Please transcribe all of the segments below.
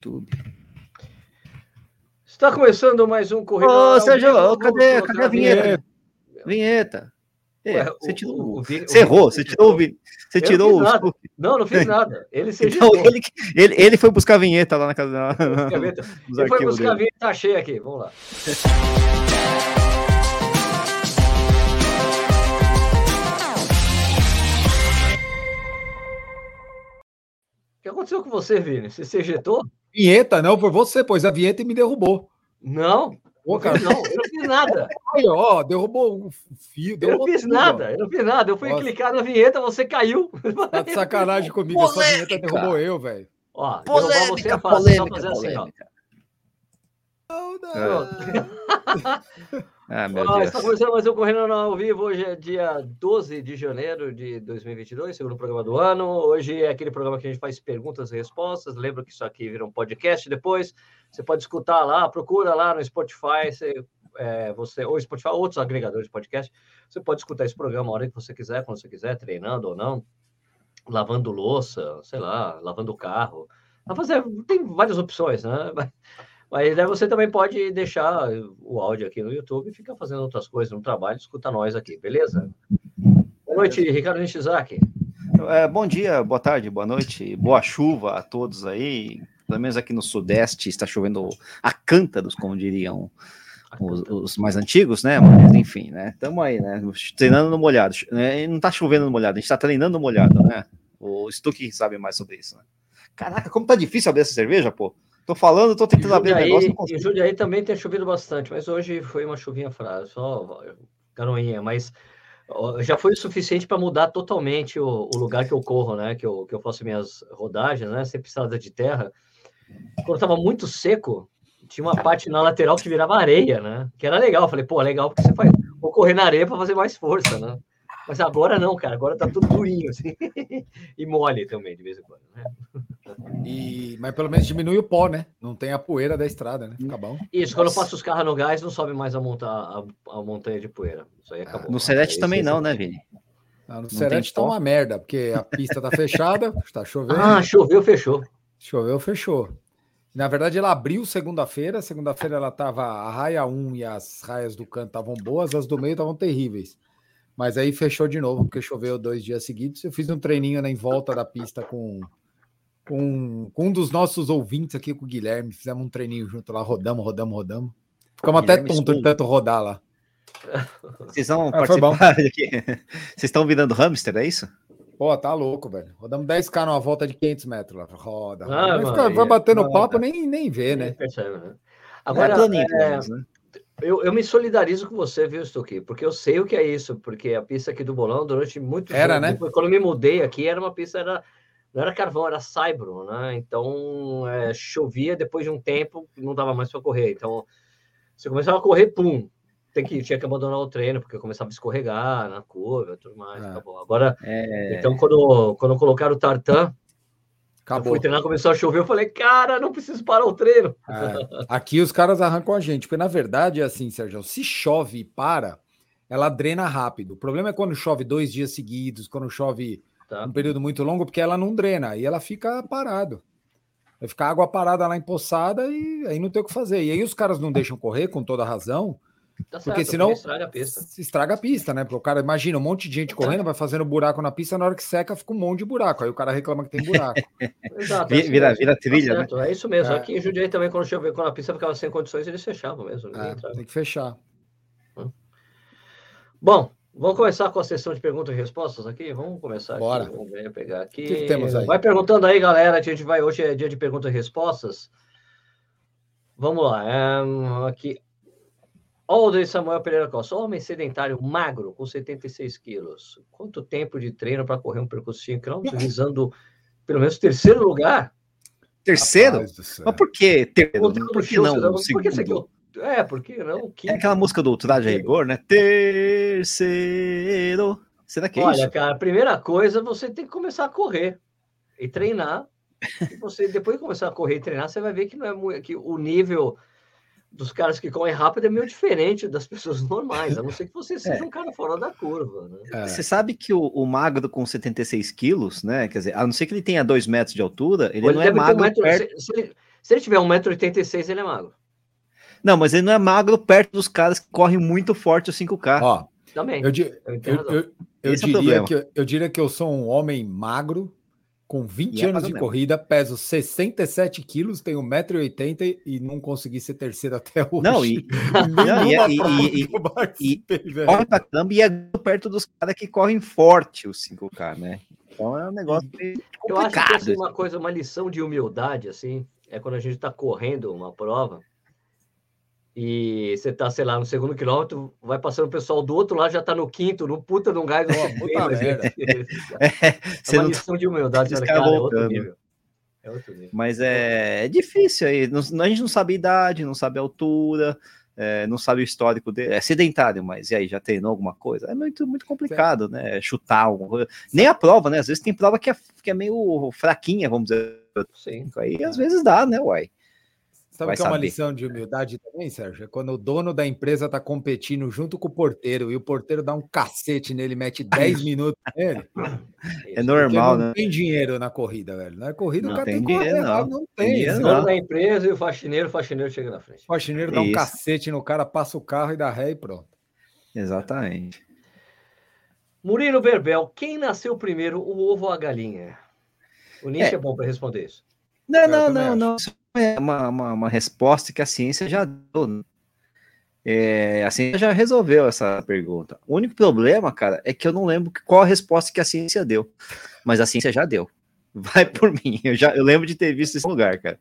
YouTube. Está começando mais um Corrida. Ô, Sérgio, cadê, cadê a vinheta? Vinheta. É, Ué, você, tirou, o, o, você errou, você tirou, você tirou o. Não, não fiz nada. Ele se então, ele, ele, ele foi buscar a vinheta lá na casa. Ele foi buscar a vinheta, tá cheia aqui. Vamos lá. O que aconteceu com você, Vini? Você se ejetou? Vinheta, não, por você, pois a vinheta me derrubou. Não, Pô, cara, não, eu não fiz nada. Aí, ó, derrubou o fio. eu não fiz tudo, nada, ó. eu não fiz nada. Eu fui Nossa. clicar na vinheta, você caiu. Tá de sacanagem comigo, polêmica. essa vinheta derrubou eu, velho. Ó, polêmica, você é polêmica, só fazer polêmica. assim, ó. Não, não. Ah, meu ah, Deus. Está começando mais um Correndo ao Vivo. Hoje é dia 12 de janeiro de 2022, segundo programa do ano. Hoje é aquele programa que a gente faz perguntas e respostas. Lembra que isso aqui vira um podcast depois. Você pode escutar lá, procura lá no Spotify, você, é, você ou Spotify, outros agregadores de podcast. Você pode escutar esse programa a hora que você quiser, quando você quiser, treinando ou não, lavando louça, sei lá, lavando o carro. Fazer, tem várias opções, né? Mas aí você também pode deixar o áudio aqui no YouTube e ficar fazendo outras coisas no trabalho, escuta nós aqui, beleza? Boa noite, Ricardo Nishizaki. É, bom dia, boa tarde, boa noite, boa chuva a todos aí. Pelo menos aqui no Sudeste está chovendo a cântaros, como diriam os, os, mais antigos, né? Mas enfim, né? Estamos aí, né? Treinando no molhado. Né? Não está chovendo no molhado, a gente está treinando no molhado, né? O Stuck sabe mais sobre isso, né? Caraca, como tá difícil abrir essa cerveja, pô. Tô falando, tô tentando abrir o negócio. Em Jundiaí também tem chovido bastante, mas hoje foi uma chuvinha fraca, só canoinha, mas já foi o suficiente para mudar totalmente o, o, lugar que eu corro, né? Que eu, que eu faço minhas rodagens, né? Sempre estrada de terra. Quando estava muito seco, tinha uma parte na lateral que virava areia, né? Que era legal. Eu falei, pô, legal, porque você faz. Vou correr na areia para fazer mais força, né? Mas agora não, cara. Agora tá tudo durinho, assim. e mole também, de vez em quando, né? E, mas pelo menos diminui o pó, né? Não tem a poeira da estrada, né? Fica bom. Isso, quando eu passo os carros no gás, não sobe mais a, monta a, a montanha de poeira. Isso aí acabou. No Serete também não, né, Vini? Não, no Serete tá uma merda, porque a pista tá fechada, tá chovendo. Ah, choveu, fechou. Choveu, fechou. Na verdade, ela abriu segunda-feira. Segunda-feira ela tava. A raia 1 e as raias do canto estavam boas, as do meio estavam terríveis. Mas aí fechou de novo, porque choveu dois dias seguidos. Eu fiz um treininho né, em volta da pista com, com, com um dos nossos ouvintes aqui, com o Guilherme. Fizemos um treininho junto lá, rodamos, rodamos, rodamos. Ficamos até tonto de tanto rodar lá. Vocês vão ah, participar aqui. Vocês estão virando hamster, é isso? Pô, tá louco, velho. Rodamos 10k numa volta de 500 metros lá. Roda. Ah, vai, ficar, vai batendo é, papo, nem, nem vê, né? Percebe, né? Agora, é, é, né? Eu, eu me solidarizo com você, viu, Stuque? Porque eu sei o que é isso, porque a pista aqui do Bolão, durante muito era, tempo, né? Depois, quando eu me mudei aqui, era uma pista, era, não era carvão, era saibro, né? Então, é, chovia depois de um tempo, não dava mais para correr. Então, você começava a correr, pum, tem que, tinha que abandonar o treino, porque começava a escorregar na curva tudo mais. Ah, Agora, é... então, quando, quando colocaram o tartan, Acabou. Eu fui treinar, começou a chover, eu falei, cara, não preciso parar o treino. É, aqui os caras arrancam a gente, porque na verdade é assim, Sérgio, se chove e para, ela drena rápido. O problema é quando chove dois dias seguidos, quando chove tá. um período muito longo, porque ela não drena, aí ela fica parado. Vai ficar água parada lá empoçada e aí não tem o que fazer. E aí os caras não deixam correr com toda razão, Tá porque certo, senão estraga a pista. Se estraga a pista, né? Porque o cara imagina um monte de gente correndo, vai fazendo buraco na pista, na hora que seca fica um monte de buraco. Aí o cara reclama que tem buraco. Exato, é vira, vira trilha, tá né? É isso mesmo. É. Aqui em Jundiaí também, quando choveu, quando a pista ficava sem condições, eles fechavam mesmo. É, tem que fechar. Hum. Bom, vamos começar com a sessão de perguntas e respostas aqui? Vamos começar Bora. aqui. Vamos ver, pegar aqui. O que, que temos aí? Vai perguntando aí, galera. A gente vai. Hoje é dia de perguntas e respostas. Vamos lá. É, aqui. Alder Samuel Pereira Costa, homem sedentário, magro, com 76 quilos. Quanto tempo de treino para correr um percurso de 5 km, visando pelo menos terceiro lugar? Terceiro? Mas por que terceiro? Por que não? Por que segundo? É, por que não? Quinto. É aquela música do Traje a Rigor, né? Terceiro. Será que é Olha, isso? Olha, cara, a primeira coisa, você tem que começar a correr e treinar. E você, depois de começar a correr e treinar, você vai ver que, não é muito, que o nível dos caras que correm rápido é meio diferente das pessoas normais, a não ser que você seja é. um cara fora da curva. Né? É. Você sabe que o, o, magro com 76 quilos, né? Quer dizer, a não ser que ele tenha 2 metros de altura, ele, ele não é magro. Um metro, perto... se, se, ele, Se ele tiver 1,86m, ele é magro. Não, mas ele não é magro perto dos caras que correm muito forte o 5K. Ó, também. Eu, eu, eu, eu é diria que, eu diria que eu sou um homem magro, com 20 e é anos é de mesmo. corrida, peso 67 quilos, tenho 1,80m e não consegui ser terceiro até hoje. Não, e, não, e, e, e, e corre pra caramba e é perto dos caras que correm forte o 5K, né? Então é um negócio complicado. Eu acho que assim, uma coisa, uma lição de humildade, assim, é quando a gente está correndo uma prova e você tá, sei lá, no segundo quilômetro, vai passando o pessoal do outro lado, já tá no quinto, no puta de um gás. Oh, puta merda. É, é uma lição de humildade, cara, cara, é outro nível. É outro nível. Mas é, é difícil aí, a gente não sabe a idade, não sabe a altura, é, não sabe o histórico dele, é sedentário, mas e aí, já treinou alguma coisa? É muito, muito complicado, certo. né? Chutar alguma coisa. Nem a prova, né? Às vezes tem prova que é, que é meio fraquinha, vamos dizer. Sim. Aí às vezes dá, né, uai? Sabe que é uma lição de humildade também, Sérgio? É quando o dono da empresa está competindo junto com o porteiro e o porteiro dá um cacete nele, mete 10 minutos nele. É normal, não né? tem dinheiro na corrida, velho. Na corrida não o cara tem, tem dinheiro, não. não tem. O dono da empresa e o faxineiro, o faxineiro chega na frente. O faxineiro dá Isso. um cacete no cara, passa o carro e dá ré e pronto. Exatamente. Murilo Berbel, quem nasceu primeiro, o ovo ou a galinha? O Nietzsche é, é bom para responder isso. Não, não, não, não é uma, uma, uma, resposta que a ciência já deu. Né? É, a ciência já resolveu essa pergunta. O único problema, cara, é que eu não lembro qual a resposta que a ciência deu. Mas a ciência já deu. Vai por mim. Eu, já, eu lembro de ter visto esse lugar, cara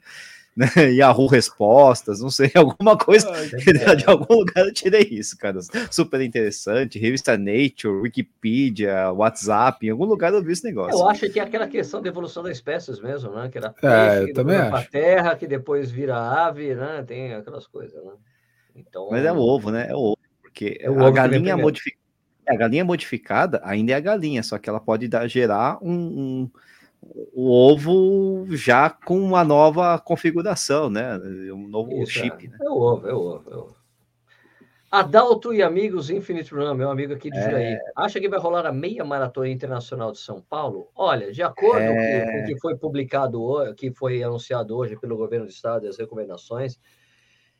né? Yahoo Respostas, não sei, alguma coisa ah, de algum lugar eu tirei isso, cara. Super interessante. Revista Nature, Wikipedia, WhatsApp, em algum lugar eu vi esse negócio. Eu acho que é aquela questão da evolução das espécies mesmo, né? Que era peixe, é, eu também acho. terra, que depois vira ave, né? Tem aquelas coisas, né? Então... Mas é o ovo, né? É o ovo, porque é o a galinha modificada. A galinha modificada ainda é a galinha, só que ela pode dar, gerar um, um o ovo já com uma nova configuração, né? Um novo Isso, chip. É. Né? é o ovo, é o ovo, é o ovo. Adalto e amigos Infinite Run, meu amigo aqui de é... Juraí. Acha que vai rolar a meia maratona internacional de São Paulo? Olha, de acordo é... com o que foi publicado hoje, que foi anunciado hoje pelo governo do estado e as recomendações,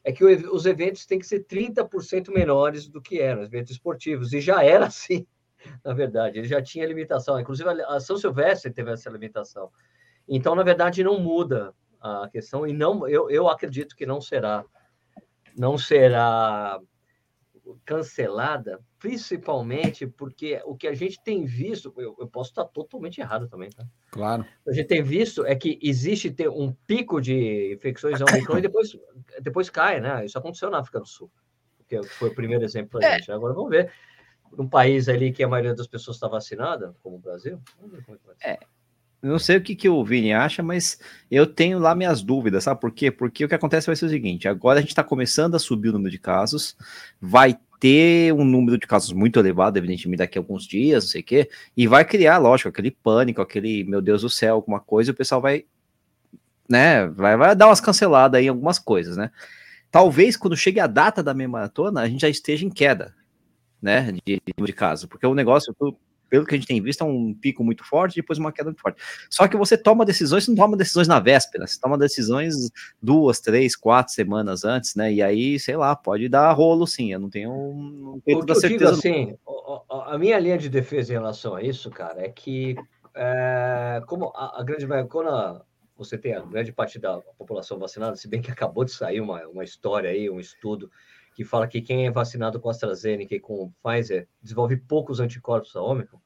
é que os eventos têm que ser 30% menores do que eram, os eventos esportivos, e já era assim na verdade. Ele já tinha limitação. Inclusive, a São Silvestre teve essa limitação. Então, na verdade, não muda a questão e não, eu, eu acredito que não será, não será cancelada, principalmente porque o que a gente tem visto, eu, eu, posso estar totalmente errado também, tá? Claro. O que a gente tem visto é que existe ter um pico de infecções Omicron e depois, depois cai, né? Isso aconteceu na África do Sul, que foi o primeiro exemplo para é. gente. Agora vamos ver num país ali que a maioria das pessoas está vacinada, como o Brasil? É, é não sei o que, que o Vini acha, mas eu tenho lá minhas dúvidas, sabe por quê? Porque o que acontece vai ser o seguinte: agora a gente está começando a subir o número de casos, vai ter um número de casos muito elevado, evidentemente, daqui a alguns dias, não sei o quê, e vai criar, lógico, aquele pânico, aquele meu Deus do céu, alguma coisa, e o pessoal vai, né, vai, vai dar umas canceladas aí em algumas coisas, né? Talvez quando chegue a data da meia maratona, a gente já esteja em queda né, de, de caso, porque o negócio, pelo que a gente tem visto, é um pico muito forte, depois uma queda muito forte. Só que você toma decisões, você não toma decisões na véspera, você toma decisões duas, três, quatro semanas antes, né? E aí, sei lá, pode dar rolo sim. Eu não tenho, não tenho toda certeza. assim, a minha linha de defesa em relação a isso, cara, é que é, como a, a grande quando você tem a grande parte da população vacinada, se bem que acabou de sair uma, uma história aí, um estudo que fala que quem é vacinado com AstraZeneca e com Pfizer desenvolve poucos anticorpos a Ômicron,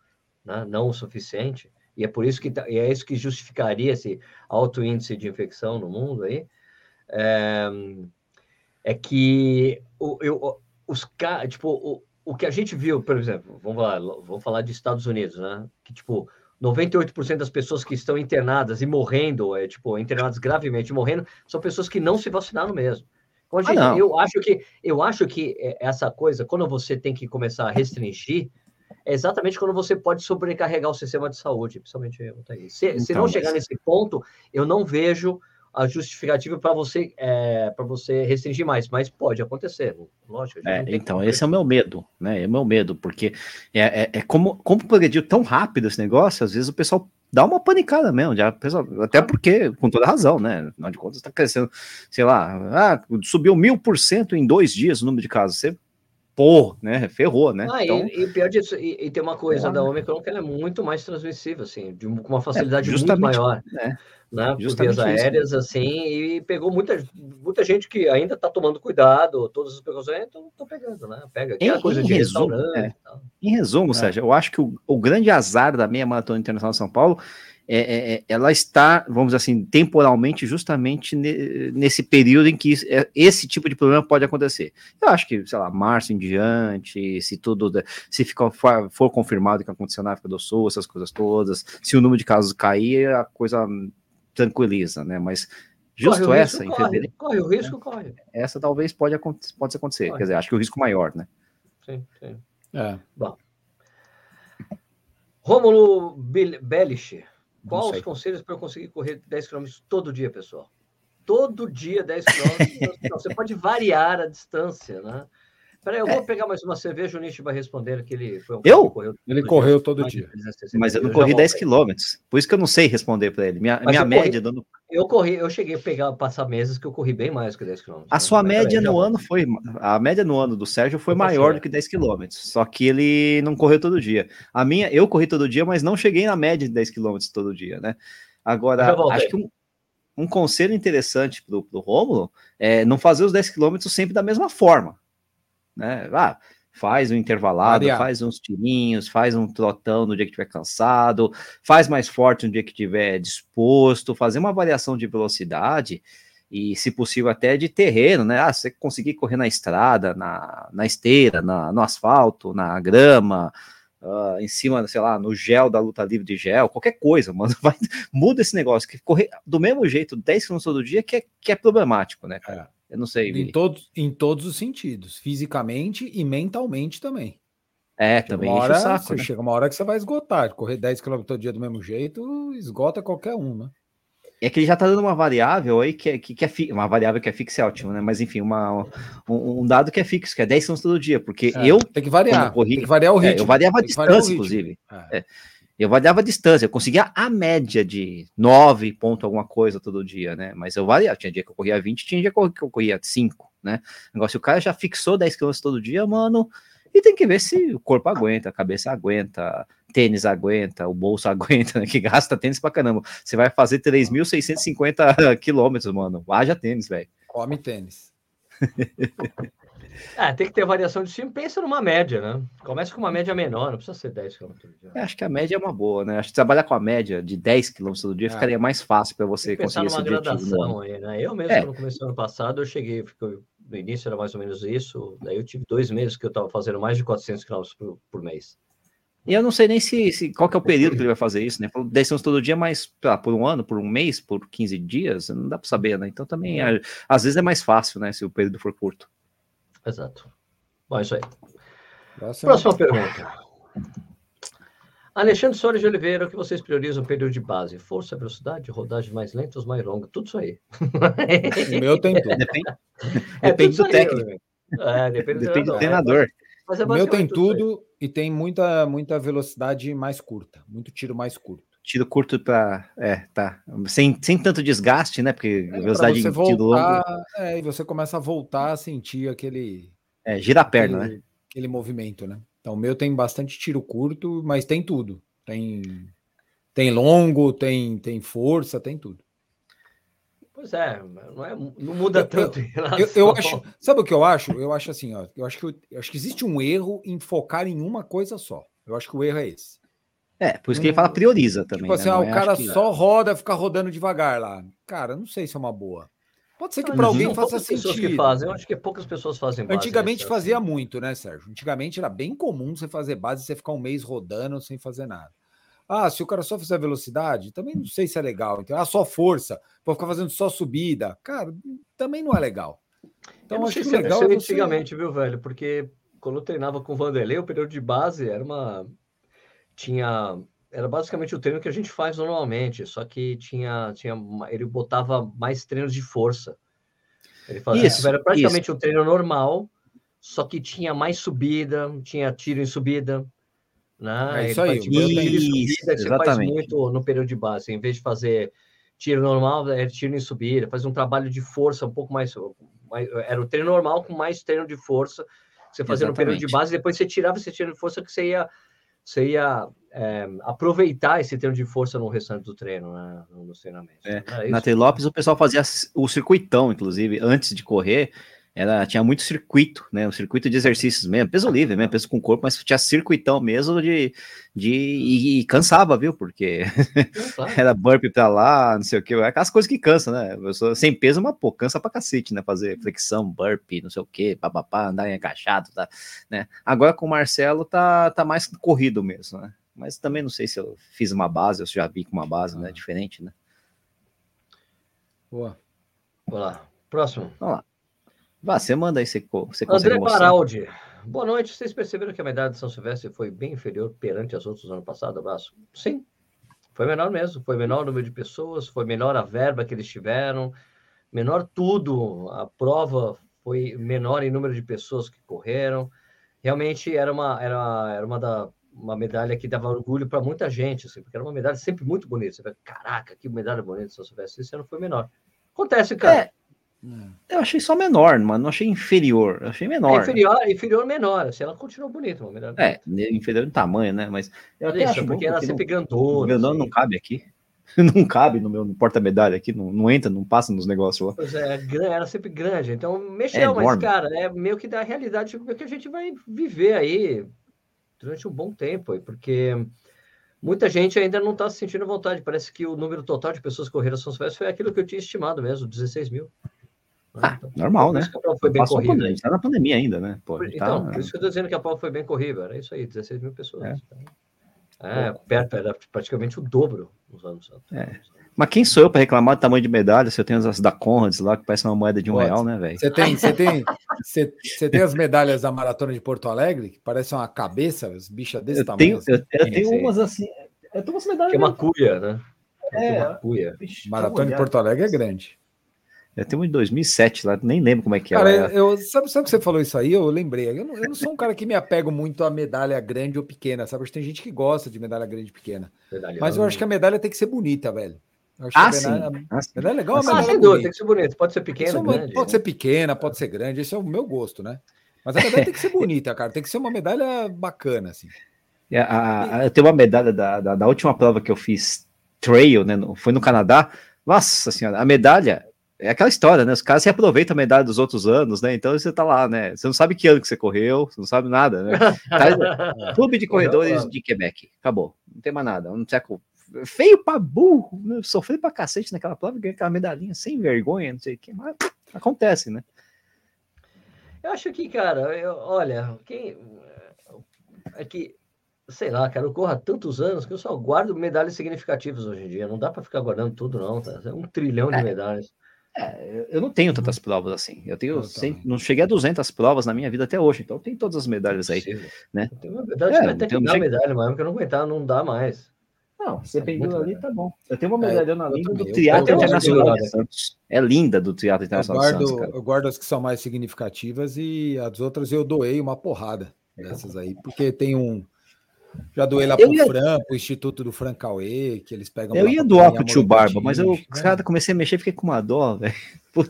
né? não o suficiente, e é por isso que tá, é isso que justificaria esse alto índice de infecção no mundo aí, é, é que o, eu, os tipo o, o que a gente viu, por exemplo, vamos lá, vamos falar de Estados Unidos, né? Que tipo 98% das pessoas que estão internadas e morrendo, é, tipo, internadas gravemente morrendo, são pessoas que não se vacinaram mesmo. Hoje, ah, eu acho que eu acho que é, essa coisa, quando você tem que começar a restringir, é exatamente quando você pode sobrecarregar o sistema de saúde, principalmente se, então, se não chegar mas... nesse ponto, eu não vejo a justificativa para você é, para você restringir mais, mas pode acontecer, lógico. É, então esse é o meu medo, né? É o meu medo, porque é, é, é como como progrediu tão rápido esse negócio, às vezes o pessoal dá uma panicada mesmo, já, até porque, com toda razão, né? Afinal de contas, está crescendo, sei lá, ah, subiu mil por cento em dois dias o número de casos. Você pô, né? Ferrou, né? Ah, então, e, e, pior disso, e, e, tem uma coisa é, da Omicron que ela é muito mais transmissível, assim, de, com uma facilidade é, muito maior. Né? Né, por vias aéreas, isso. assim, e pegou muita, muita gente que ainda está tomando cuidado, todas as precauções estão pegando, né? Pega aquela coisa em de resumo, é, Em resumo, é. Sérgio, eu acho que o, o grande azar da meia maratona internacional de São Paulo é, é, é, ela está, vamos dizer assim, temporalmente, justamente ne, nesse período em que isso, é, esse tipo de problema pode acontecer. Eu acho que, sei lá, março em diante, se tudo, se ficar, for, for confirmado que aconteceu na África do Sul, essas coisas todas, se o número de casos cair, a coisa tranquiliza, né? Mas justo corre essa, risco, em fevereiro. Corre, o risco, corre. Essa talvez pode, pode acontecer, corre. quer dizer, acho que o risco maior, né? Sim, sim. É. Bom. Rômulo Bellicher. Qual os conselhos para eu conseguir correr 10 km todo dia, pessoal? Todo dia 10 km. você pode variar a distância, né? Peraí, eu vou é. pegar mais uma cerveja, o Nietzsche vai responder que ele foi um eu? Correu ele dia, correu todo dia. Mas eu não corri 10 quilômetros. Por isso que eu não sei responder para ele. Minha, minha média corri, dando. Eu corri, eu cheguei a pegar, passar meses que eu corri bem mais que 10 quilômetros. A né? sua média no ano foi. A média no ano do Sérgio foi maior do que 10 quilômetros. Só que ele não correu todo dia. A minha, eu corri todo dia, mas não cheguei na média de 10 quilômetros todo dia, né? Agora, acho que um, um conselho interessante para o Rômulo é não fazer os 10 quilômetros sempre da mesma forma né? Ah, faz um intervalado, Variar. faz uns tirinhos, faz um trotão no dia que estiver cansado, faz mais forte no dia que estiver disposto, fazer uma variação de velocidade e, se possível, até de terreno, né? Ah, você conseguir correr na estrada, na, na esteira, na, no asfalto, na grama, uh, em cima, sei lá, no gel da luta livre de gel, qualquer coisa, mano. Vai, muda esse negócio, que correr do mesmo jeito 10 km todo dia que é, que é problemático, né, cara? É. Eu não sei. Em todos, em todos os sentidos, fisicamente e mentalmente também. É, chega também uma hora, saco, né? Chega uma hora que você vai esgotar. Correr 10 km todo dia do mesmo jeito, esgota qualquer um, né? É que ele já tá dando uma variável aí que é, que, que é fi, uma variável que é fixa é ótimo, né? Mas enfim, uma, um, um, dado que é fixo, que é 10 km todo dia, porque é, eu. Tem que variar. Corri, tem que variar o ritmo. É, eu variava a distância, inclusive. É. Eu variava a distância, eu conseguia a média de 9 ponto alguma coisa todo dia, né? Mas eu variava, tinha dia que eu corria 20, tinha dia que eu corria 5, né? Agora, se o cara já fixou 10 km todo dia, mano, e tem que ver se o corpo aguenta, a cabeça aguenta, tênis aguenta, o bolso aguenta, né? Que gasta tênis pra caramba. Você vai fazer 3.650 quilômetros, mano. Haja tênis, velho. Come tênis. Ah, tem que ter variação de time. Pensa numa média, né? Começa com uma média menor, não precisa ser 10 km por dia. É, acho que a média é uma boa, né? Acho que trabalhar com a média de 10 km todo dia é. ficaria mais fácil para você conseguir esse objetivo. Aí, né? Eu mesmo, é. quando comecei ano passado, eu cheguei, no início era mais ou menos isso, daí eu tive dois meses que eu estava fazendo mais de 400 km por, por mês. E eu não sei nem se, se, qual que é o período que ele vai fazer isso, né? 10 km todo dia, mas lá, por um ano, por um mês, por 15 dias, não dá para saber, né? Então também, é. às vezes é mais fácil, né? Se o período for curto. Exato. Bom, é isso aí. Próxima, Próxima pergunta. Alexandre Soares de Oliveira, o que vocês priorizam no período de base? Força, velocidade, rodagem mais lenta ou mais longa? Tudo isso aí. O meu tem tudo. Depende, é, depende do técnico. É, depende, depende do treinador. É, o meu tem tudo, e tem muita, muita velocidade mais curta, muito tiro mais curto. Tiro curto para. É, tá. Sem, sem tanto desgaste, né? Porque é, velocidade de tiro longo. É, e você começa a voltar a sentir aquele é, gira a perna, aquele, né? Aquele movimento, né? Então, o meu tem bastante tiro curto, mas tem tudo. Tem, tem longo, tem, tem força, tem tudo. Pois é, não, é, não muda tanto. Eu, eu, eu, acho, sabe o que eu acho? Eu acho assim, ó, eu acho que eu, acho que existe um erro em focar em uma coisa só. Eu acho que o erro é esse. É, por isso que ele fala prioriza também. Tipo assim, né? ah, o é cara que... só roda, fica rodando devagar lá. Cara, não sei se é uma boa. Pode ser que para alguém faça sentido. Que fazem. Eu acho que poucas pessoas fazem base. Antigamente fazia assim. muito, né, Sérgio? Antigamente era bem comum você fazer base e você ficar um mês rodando sem fazer nada. Ah, se o cara só fizer velocidade, também não sei se é legal. Então, ah, só força, para ficar fazendo só subida. Cara, também não é legal. Então, eu acho que legal é você... antigamente, viu, velho? Porque quando eu treinava com o Vanderlei, o período de base era uma. Tinha era basicamente o treino que a gente faz normalmente, só que tinha, tinha ele botava mais treinos de força. Ele fazia, isso, era praticamente isso. um treino normal, só que tinha mais subida, tinha tiro em subida, Né? É isso aí. Isso, você faz muito no período de base. Em vez de fazer tiro normal, é tiro em subida, faz um trabalho de força um pouco mais, mais era o treino normal com mais treino de força você fazia Exatamente. no período de base, depois você tirava esse treino de força que você ia, você ia é, aproveitar esse treino de força no restante do treino, né, nos treinamentos. É. Na Lopes o pessoal fazia o circuitão, inclusive, antes de correr, era, tinha muito circuito, né? Um circuito de exercícios mesmo, peso livre mesmo, peso com corpo, mas tinha circuitão mesmo de. de e, e cansava, viu? Porque era burp pra lá, não sei o que, aquelas coisas que cansam, né? Sou, sem peso, mas pô, cansa pra cacete, né? Fazer flexão, burp, não sei o que, papapá, andar agachado, tá? Né? Agora com o Marcelo tá, tá mais corrido mesmo, né? Mas também não sei se eu fiz uma base, ou se já vi com uma base, né? Diferente, né? Boa. Vamos lá. Próximo. Vamos lá. Vá, você manda aí, você, você André Baraldi. Boa noite. Vocês perceberam que a medalha de São Silvestre foi bem inferior perante as outras do ano passado? Abraço. Sim, foi menor mesmo. Foi menor o número de pessoas, foi menor a verba que eles tiveram, menor tudo. A prova foi menor em número de pessoas que correram. Realmente era uma, era, era uma, da, uma medalha que dava orgulho para muita gente, assim, porque era uma medalha sempre muito bonita. Você vê, caraca, que medalha bonita de São Silvestre. Esse ano foi menor. Acontece, cara. É. Eu achei só menor, mano. Não achei inferior. Eu achei menor. É inferior, inferior menor. Assim, ela continuou bonita. É, inferior em tamanho, né? Mas eu acho porque ela sempre grandona. Meu nome assim. não cabe aqui. Não cabe no meu porta-medalha aqui, não, não entra, não passa nos negócios lá. Pois é, era sempre grande. Então, mexeu, é mas, cara, é meio que da realidade que a gente vai viver aí durante um bom tempo, porque muita gente ainda não está se sentindo vontade. Parece que o número total de pessoas que correram São Silvestre foi aquilo que eu tinha estimado mesmo, 16 mil. Ah, então, normal, né? Foi bem corrida. Está na pandemia ainda, né? Pô, então, tá... por isso que eu estou dizendo que a prova foi bem corrida. Era isso aí, 16 mil pessoas. É, é perto, era praticamente o dobro nos anos. É. Mas quem sou eu para reclamar do tamanho de medalha se eu tenho as da Conrads lá, que parece uma moeda de um Pode. real, né, velho? Você tem, você tem, você, você tem as medalhas da Maratona de Porto Alegre, que parecem uma cabeça, as bichas desse eu tamanho. Tenho, assim. eu, eu tenho umas assim. Eu tenho umas medalhas. Que é uma cuia, né? É, uma cuia. Maratona de Porto Alegre é grande. Eu tenho um de 2007 lá, nem lembro como é que é. Cara, eu, sabe, sabe que você falou isso aí? Eu lembrei. Eu não, eu não, sou um cara que me apego muito a medalha grande ou pequena, sabe? Tem gente que gosta de medalha grande e pequena. Medalha mas eu acho que a medalha tem que ser bonita, velho. ah, sim. Medalha, ah, medalha é legal, a medalha ah, tem que ser bonita. Pode ser pequena, grande. Pode ser pequena, pode ser grande. Esse é o meu gosto, né? Mas a medalha tem que ser bonita, cara. Tem que ser uma medalha bacana, assim. É, a, a, eu tenho uma medalha da, da, da última prova que eu fiz trail, né? Foi no Canadá. Nossa senhora, a medalha é aquela história, né? Os caras se aproveitam a medalha dos outros anos, né? Então você tá lá, né? Você não sabe que ano que você correu, você não sabe nada, né? Tá, Clube de Corredores de Quebec. Acabou. Não tem mais nada. Um século feio pra burro, né? sofri pra cacete naquela prova, ganhei aquela medalhinha sem vergonha, não sei o que, mas acontece, né? Eu acho que, cara, eu, olha, quem. É que, sei lá, cara, eu corro há tantos anos que eu só guardo medalhas significativas hoje em dia. Não dá para ficar guardando tudo, não, tá? É um trilhão de é. medalhas. É, eu não tenho tantas provas assim. Eu tenho, sem, não cheguei a 200 provas na minha vida até hoje, então tem todas as medalhas aí, né? Tem uma medalha, é, até que dar medalha, mas que eu não aguentar, não dá mais. Não, você pegou ali, tá bom. Eu tenho uma medalha é, linda do Triatlo Internacional de Santos. É linda do Triatlo Internacional eu guardo, Santos, cara. Eu guardo as que são mais significativas e as outras eu doei uma porrada dessas aí, porque tem um já doei lá pro ia... Fran, pro Instituto do Fran Cauê, que eles pegam. Eu ia doar pro tio Barba, mas eu né? comecei a mexer e fiquei com uma dó, velho.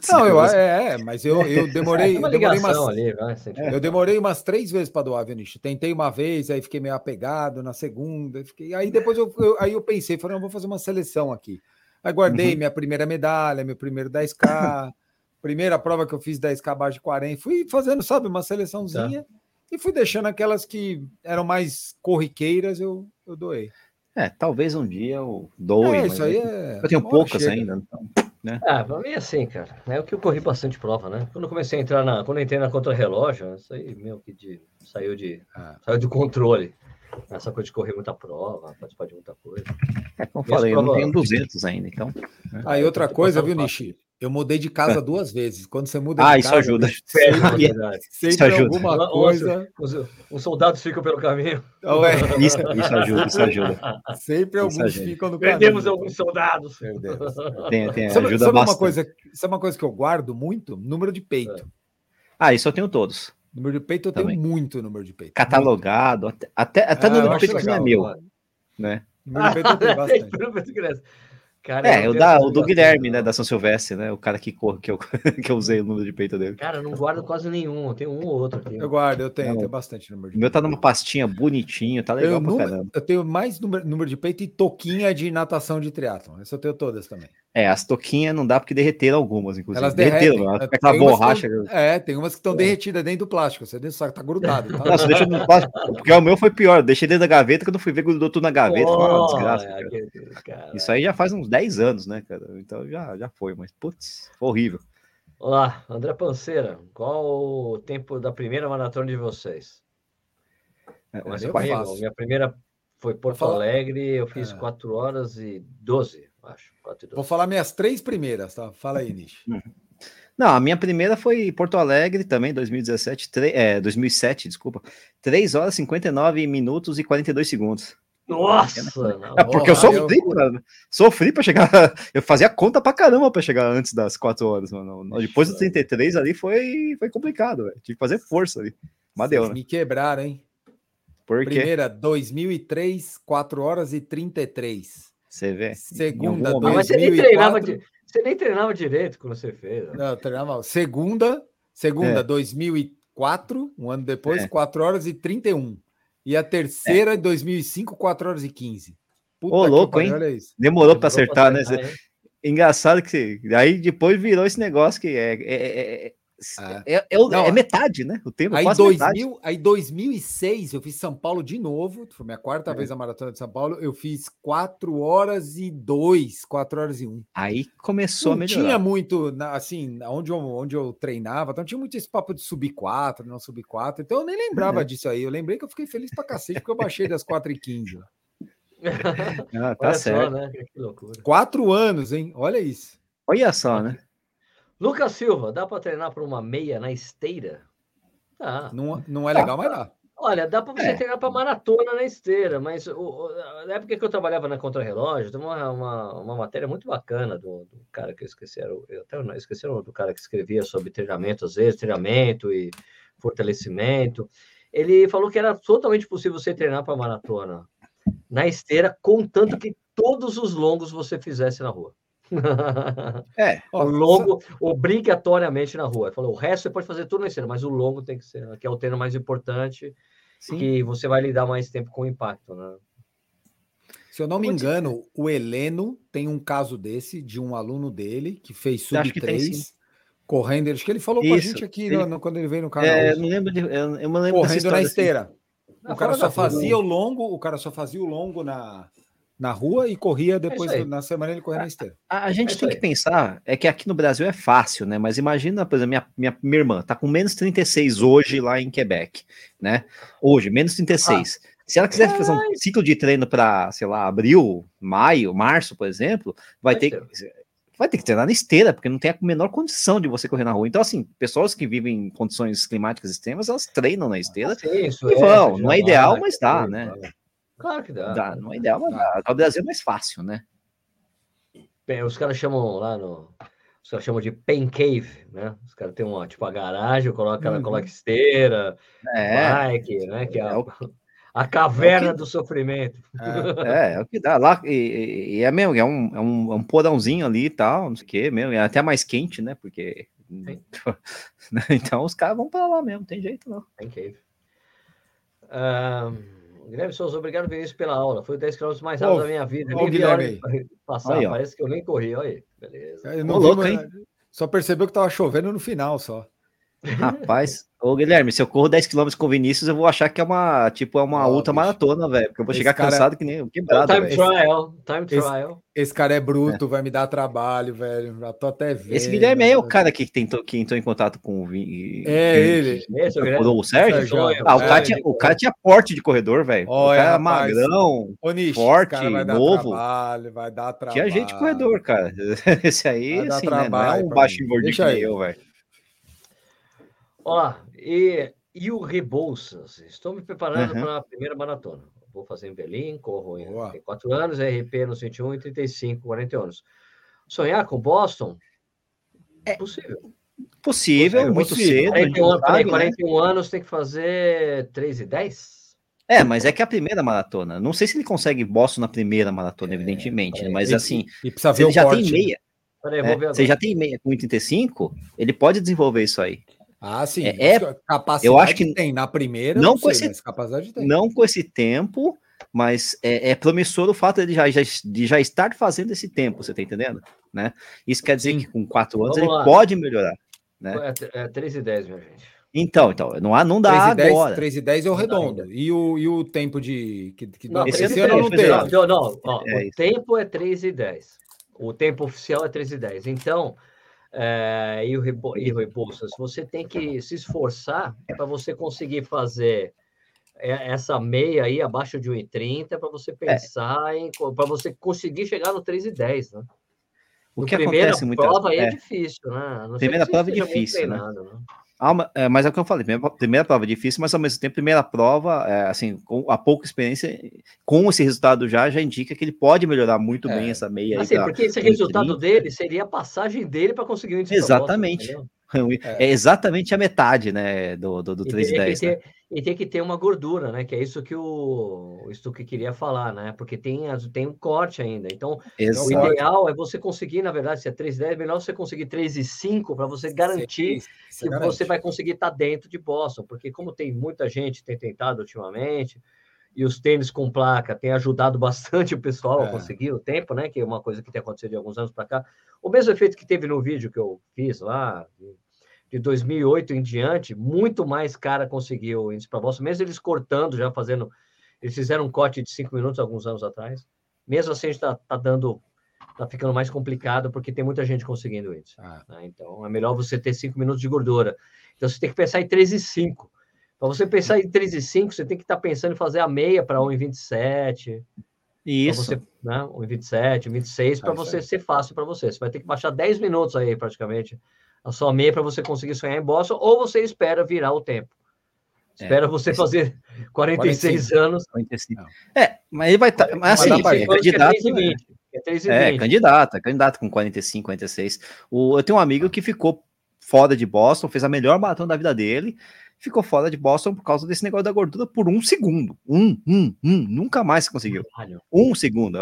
Não, eu, é, é, mas eu, eu demorei. eu, demorei umas, ali, eu demorei umas três vezes para doar, Vinícius. Tentei uma vez, aí fiquei meio apegado, na segunda, fiquei, aí depois eu, eu, aí eu pensei, falei, não, vou fazer uma seleção aqui. Aí guardei uhum. minha primeira medalha, meu primeiro 10K, primeira prova que eu fiz 10K abaixo de 40, fui fazendo, sabe, uma seleçãozinha. Tá e fui deixando aquelas que eram mais corriqueiras, eu, eu doei. É, talvez um dia eu doe. É, isso aí é... Eu tenho poucas chega. ainda, então. Né? Ah, pra mim é assim, cara. É o que eu corri bastante prova, né? Quando eu comecei a entrar na. Quando eu entrei na contra-relógio, isso aí meio que de, saiu de. Ah. Saiu de controle. Essa coisa de correr muita prova, participar de muita coisa. É, como eu falei, eu não tenho 200 ainda, então. Né? Aí ah, outra coisa, viu, Nishi? Eu mudei de casa duas vezes. Quando você muda ah, de isso casa, ajuda. Sempre, é sempre isso ajuda. alguma coisa. Os, os, soldados ficam pelo caminho. Não, é. isso, isso ajuda, isso ajuda. Sempre isso alguns ajuda. ficam no caminho. Perdemos alguns soldados. Tem, tem, sabe, ajuda sabe uma coisa, sabe uma coisa que eu guardo muito? Número de peito. Ah, isso eu tenho todos. Número de peito eu Também. tenho muito número de peito. Catalogado, até, até, até ah, número de peito que não é meu. Né? Número de peito eu tenho bastante. Cara, é, o, da, o do Guilherme, né, da São Silvestre, né? O cara que, que, eu, que eu usei o número de peito dele. Cara, eu não guardo quase nenhum, eu tenho um ou outro aqui. Eu guardo, eu tenho, eu tenho bastante número de O meu tá numa pastinha bonitinho, tá legal eu, pra número, caramba. Eu tenho mais número, número de peito e toquinha de natação de triatlon. Essa eu tenho todas também. É, as toquinhas não dá porque derreteram algumas, inclusive. Elas derreteram, elas aquela borracha. Tão, é, tem umas que estão é. derretidas dentro do plástico. Você dentro do saco tá grudado. Tá? Nossa, deixa no plástico. Porque o meu foi pior. Eu deixei dentro da gaveta, quando fui ver grudou tudo na gaveta. Oh, uma desgraça. É, Isso aí já faz uns 10 anos, né, cara? Então já, já foi, mas putz, foi horrível. Olá, André Panceira, qual o tempo da primeira maratona de vocês? É, mas eu minha primeira foi Porto Alegre, eu fiz é. 4 horas e 12 acho. Vou falar minhas três primeiras, tá? Fala aí, Nish. Não, a minha primeira foi Porto Alegre também, 2017, 3, é, 2007, desculpa. 3 horas 59 minutos e 42 segundos. Nossa! É porque eu sofri, eu... Pra, sofri para chegar. Eu fazia conta pra caramba para chegar antes das 4 horas, mano. Depois do 33 ali foi, foi complicado, velho. Tive que fazer força ali. Mas deu, né? Me quebraram, hein? Por quê? Primeira, 2003, 4 horas e 33. Você vê? Segunda, momento, mas você nem, treinava, você nem treinava direito quando você fez. Né? Não, treinava. Segunda, segunda, é. 2004, um ano depois, é. 4 horas e 31. E a terceira, é. 2005, 4 horas e 15. Puta Ô, louco, hein? Demorou para acertar, acertar, né? Engraçado que aí depois virou esse negócio que é, é, é é, é, não, é, metade, né? O tempo aí, 2000, aí 2006 eu fiz São Paulo de novo, foi minha quarta é. vez a maratona de São Paulo, eu fiz 4 horas e 2, 4 horas e 1. Aí começou não a melhorar. tinha muito, assim, onde eu, onde eu treinava, então tinha muito esse papo de subir 4, não subir 4, então eu nem lembrava é. disso aí, eu lembrei que eu fiquei feliz pra cacete porque eu baixei das 4 e 15. ah, tá Olha certo. Só, né? Que loucura. Quatro anos, hein? Olha isso. Olha só, né? Lucas Silva, dá para treinar para uma meia na esteira? Tá. Não, não é legal, mas dá. Olha, dá para você é. treinar para maratona na esteira, mas o, na época que eu trabalhava na Contrarrelógio, tem uma, uma, uma, matéria muito bacana do, do cara que eu esqueci, eu até não esqueci do cara que escrevia sobre treinamento, às vezes, treinamento e fortalecimento. Ele falou que era totalmente possível você treinar para maratona na esteira, contanto que todos os longos você fizesse na rua. É. o longo obrigatoriamente na rua. Falou, o resto você pode fazer tudo na esteira, mas o longo tem que ser, que é o treino mais importante, Sim. que você vai lidar mais tempo com o impacto, né? Se eu não me engano, o Heleno tem um caso desse de um aluno dele que fez sub 3 correndo. Acho que ele falou com a gente aqui ele... no, quando ele veio no canal. É, eu não lembro de, eu, eu lembro correndo na esteira. Assim. O cara só fazia o longo, o cara só fazia o longo na na rua e corria é depois, é na semana ele corria na esteira. A, a gente é tem que pensar, é que aqui no Brasil é fácil, né? Mas imagina, por exemplo, minha, minha, minha irmã tá com menos 36 hoje lá em Quebec, né? Hoje, menos 36. Ah. Se ela quiser fazer um ciclo de treino para, sei lá, abril, maio, março, por exemplo, vai, ter, vai ter que treinar na esteira, porque não tem a menor condição de você correr na rua. Então, assim, pessoas que vivem em condições climáticas extremas, elas treinam na esteira ah, sim, e vão. É, não é ideal, mas dá, né? Claro que dá. dá não é ideal, mas dá. O Brasil é mais fácil, né? Bem, os caras chamam lá no. Os caras chamam de pain cave, né? Os caras têm uma, tipo, a garagem, coloca, uhum. coloca esteira, é. bike, né? Que é, é a, a caverna é que... do sofrimento. É, é, o que dá lá. E, e é mesmo, é um, é um, um porãozinho ali e tal, não sei o quê mesmo. É até mais quente, né? Porque. então os caras vão para lá mesmo, tem jeito não. Pain cave. Um... Guilherme Souza, obrigado, Vinícius, pela aula. Foi 10 km mais rápido da minha vida. Ô, Guilherme. Passar. Aí, Parece que eu nem corri. Olha aí. Beleza. Eu não vi, louco, hein? Só percebeu que estava chovendo no final só. Rapaz, ô Guilherme, se eu corro 10 km com o Vinícius, eu vou achar que é uma, tipo, é uma oh, ultra maratona, velho. Porque eu vou chegar cara... cansado que nem quebrado. É time trial, time trial. Esse, esse cara é bruto, é. vai me dar trabalho, velho. Já tô até vendo. Esse Guilherme é o cara que, tentou, que entrou em contato com o Vini. É ele. Esse, o, o Sérgio? Sérgio ah, o, cara tinha, o cara tinha porte de corredor, velho. Oh, o cara é, magrão, forte, vai novo. Trabalho, vai dar trabalho. Tinha gente de corredor, cara. Esse aí, assim, né, não é um baixo gordinho que eu, velho. Ó, e, e o Rebouças? Estou me preparando uhum. para a primeira maratona. Vou fazer em Berlim, corro em Boa. 4 anos, RP no 101 e 35, 40 anos. Sonhar com Boston? É possível. Possível, muito possível. cedo. 41, sabe, 41 né? anos tem que fazer 3 e 10? É, mas é que é a primeira maratona. Não sei se ele consegue Boston na primeira maratona, é, evidentemente, é, mas e, assim, e precisa ver ele já corte. tem meia. Peraí, é, você já tem meia com 1,35, ele pode desenvolver isso aí. Ah, sim. É, é capacidade eu acho que tem na primeira, não, não com sei, esse, capacidade tem. Não com esse tempo, mas é, é, promissor o fato de já, já, de já estar fazendo esse tempo, você tá entendendo? Né? Isso quer dizer sim. que com quatro anos Vamos ele lá. pode melhorar. Né? É, é 3 e 10, minha gente. Então, então, não, há, não dá 3 agora. 3 e 10 é o redondo. E o, e o tempo de. Que, que não, esse, ano não tem. Não, não, ó, é o tempo é 3 e 10. O tempo oficial é 3 e 10. Então, é, e, o rebo, e o Rebouças, você tem que se esforçar para você conseguir fazer essa meia aí abaixo de 1,30 para você é. pensar é. em. para você conseguir chegar no 3 e 10, né? O que acontece muitas prova aí é, é difícil, né? primeira prova é difícil. Né? Né? Ah, é, mas é o que eu falei, primeira, primeira prova difícil, mas ao mesmo tempo, primeira prova, é, assim, com a pouca experiência, com esse resultado já, já indica que ele pode melhorar muito é. bem essa meia. Assim, aí porque esse resultado 30. dele seria a passagem dele para conseguir o índice Exatamente. É. é. exatamente a metade, né, do, do, do 310. Né? E tem que ter uma gordura, né? Que é isso que o isso que queria falar, né? Porque tem, tem um corte ainda. Então, Exato. o ideal é você conseguir, na verdade, se é 3,10, é melhor você conseguir 3,5 para você garantir Sim, que garante. você vai conseguir estar tá dentro de Boston. Porque como tem muita gente tem tentado ultimamente, e os tênis com placa têm ajudado bastante o pessoal é. a conseguir o tempo, né? Que é uma coisa que tem acontecido de alguns anos para cá. O mesmo efeito que teve no vídeo que eu fiz lá, de 2008 em diante, muito mais cara conseguiu o índice para Boston, mesmo eles cortando, já fazendo. Eles fizeram um corte de cinco minutos alguns anos atrás. Mesmo assim, a gente está tá dando. Está ficando mais complicado porque tem muita gente conseguindo isso. Ah. Né? Então, é melhor você ter cinco minutos de gordura. Então, você tem que pensar em 3 e 5. Para você pensar em 3 e 5, você tem que estar tá pensando em fazer a meia para 1,27. Isso. Você, né? 1,27, 1,26, para você ser fácil para você. Você vai ter que baixar 10 minutos aí, praticamente, a sua meia para você conseguir sonhar em Boston, ou você espera virar o tempo. É, espera é, você fazer 46 45, anos. 45. É, mas ele vai estar. Tá, mas assim, é candidato. É, 3 é, é, candidato, é candidato com 45, 46. O, eu tenho um amigo que ficou fora de Boston, fez a melhor maratona da vida dele, ficou fora de Boston por causa desse negócio da gordura por um segundo. Um, um, um. Nunca mais conseguiu. Um segundo.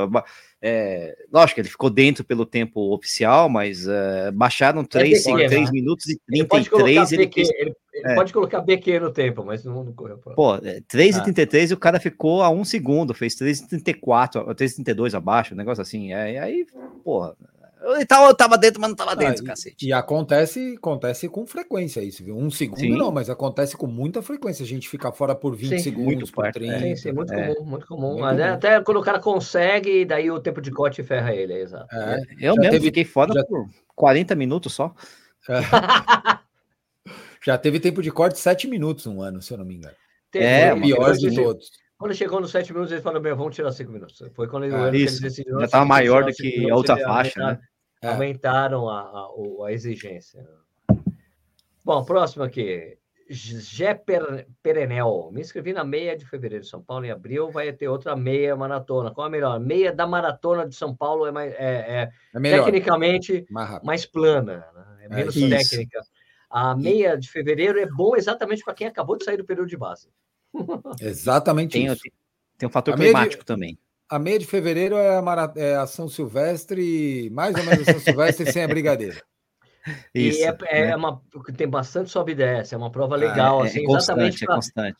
É, lógico que ele ficou dentro pelo tempo oficial, mas uh, baixaram 3, é 3 minutos e 33. Ele, ele, fez, ele, ele é. pode colocar BQ no tempo, mas não, não correu. Pô, 3 é, ah. e 33 e o cara ficou a um segundo, fez 3 e 34, 3 e 32 abaixo, um negócio assim. É, aí, porra, eu tava, eu tava dentro, mas não tava ah, dentro, ah, cacete. E acontece, acontece com frequência isso, viu? Um segundo sim. não, mas acontece com muita frequência. A gente fica fora por 20 sim, segundos, por 30. Sim, sim, muito é. comum, muito comum. Muito mas é, até quando o cara consegue, daí o tempo de corte ferra ele, é exato. É, eu já mesmo teve, fiquei fora já... por 40 minutos só. É. já teve tempo de corte 7 minutos um ano, se eu não me engano. Teve, é, o pior de todos. Quando chegou nos 7 minutos, ele falou: Meu, vamos tirar 5 minutos. Foi quando ele, ah, isso. ele decidiu. Já estava maior do que a outra faixa, né? É. aumentaram a, a, a, exigência. Bom, próximo aqui. Gé Perenel. Me inscrevi na meia de fevereiro de São Paulo. Em abril vai ter outra meia maratona. Qual é a melhor? Meia da maratona de São Paulo é, mais, é, é, é tecnicamente mais, mais, plana, né? é, é menos técnica. A meia de fevereiro é bom exatamente para quem acabou de sair do período de base. Exatamente tem, isso. Tem um fator climático de... também a meia de fevereiro é a, Mara, é a São Silvestre, mais ou menos a São Silvestre sem a brigadeira. Isso, e é, é né? uma tem bastante sobe e desce, é uma prova legal, ah, é, assim, é exatamente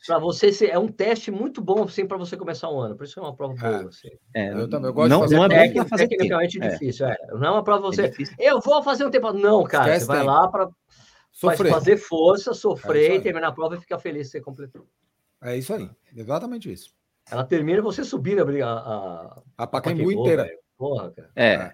para você ser, é um teste muito bom assim para você começar o ano, por isso é uma prova boa. Assim. É, eu também eu gosto não, de fazer, não é técnico, fazer tecnicamente tempo. difícil, é. não é uma prova você, eu vou fazer um tempo, não, cara, Esquece você vai lá para fazer força, sofrer e terminar a prova e ficar feliz que você completou. É isso aí, exatamente isso. Ela termina você subindo a, a, a Pacaembu inteira. Porra, cara. É.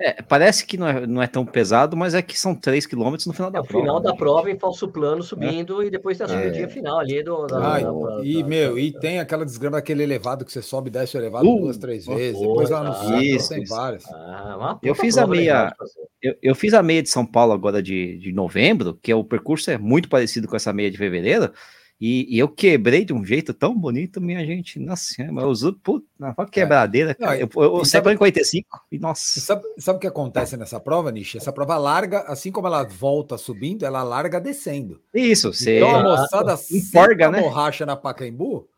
É, parece que não é, não é tão pesado, mas é que são 3 km no final da é, prova. No final né? da prova, em falso plano, subindo, é. e depois tem a subidinha é. final ali do. Da, ah, da, e, da, meu, e tem aquela desgrama daquele elevado que você sobe e desce o elevado uh, duas, três vezes. depois lá no ah, isso, tem várias. Ah, eu fiz a meia. Eu, eu, fiz a meia de São Paulo agora de, de novembro, que é o percurso é muito parecido com essa meia de fevereiro. E, e, eu quebrei de um jeito tão bonito, minha gente. Nossa mas eu uso puta, uma é. quebradeira, cara. Não, eu, eu, eu saí em 45 e nossa. Sabe, sabe o que acontece nessa prova, Nishi? Essa prova larga, assim como ela volta subindo, ela larga descendo. Isso, você. Então a moçada emporga, né? borracha na Pacaembu.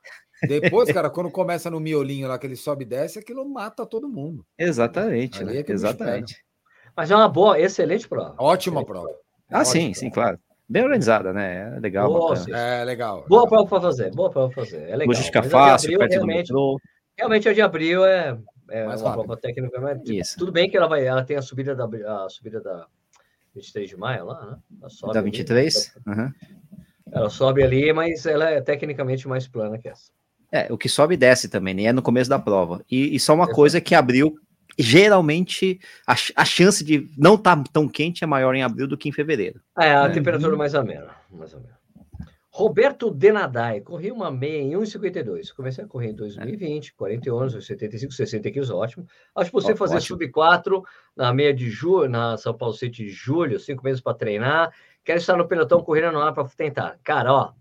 Depois, cara, quando começa no miolinho lá que ele sobe e desce, aquilo mata todo mundo. Exatamente, né? É Exatamente. Mas é uma boa, excelente prova. Ótima excelente prova. prova. Ah, Ótima sim, prova. sim, claro. Bem organizada, né? É legal. Nossa, é legal. Boa prova para fazer, boa prova para fazer. É legal. Logística fácil, abril, realmente, realmente a de abril é, é Mais uma prova técnica. Mas, tipo, Isso. Tudo bem que ela vai, ela tem a subida da a subida da 23 de maio lá, né? Sobe da 23? Ali, uhum. Ela sobe ali, mas ela é tecnicamente mais plana que essa. É, o que sobe e desce também, né? É no começo da prova. E, e só uma coisa que abril geralmente a, a chance de não estar tá tão quente é maior em abril do que em fevereiro. É, a temperatura mais amena, mais amena. Roberto Denadai, corri uma meia em 1,52. Comecei a correr em 2020, 40 anos, 75, 60 quilos, ótimo. Acho que você fazer sub 4 na meia de julho, na São Paulo City de julho, cinco meses para treinar. Quero estar no pelotão correndo no ar para tentar. Cara, ó,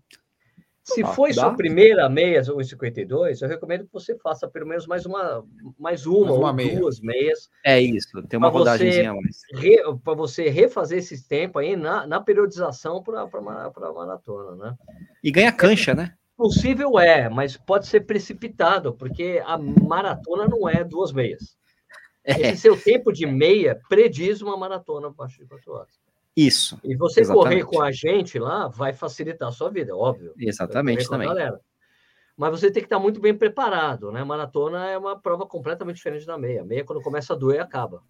se ah, foi dá? sua primeira meia ou 52, eu recomendo que você faça pelo menos mais uma, mais uma, mais uma ou meia. duas meias. É isso, tem uma rodagemzinha mais. Para você refazer esse tempo aí na, na periodização para a maratona, né? E ganha cancha, né? Possível é, mas pode ser precipitado, porque a maratona não é duas meias. É. Esse seu tempo de meia prediz uma maratona abaixo de quatro horas. Isso. E você exatamente. correr com a gente lá vai facilitar a sua vida, óbvio. Exatamente também. Mas você tem que estar muito bem preparado, né? Maratona é uma prova completamente diferente da meia. Meia, quando começa a doer, acaba.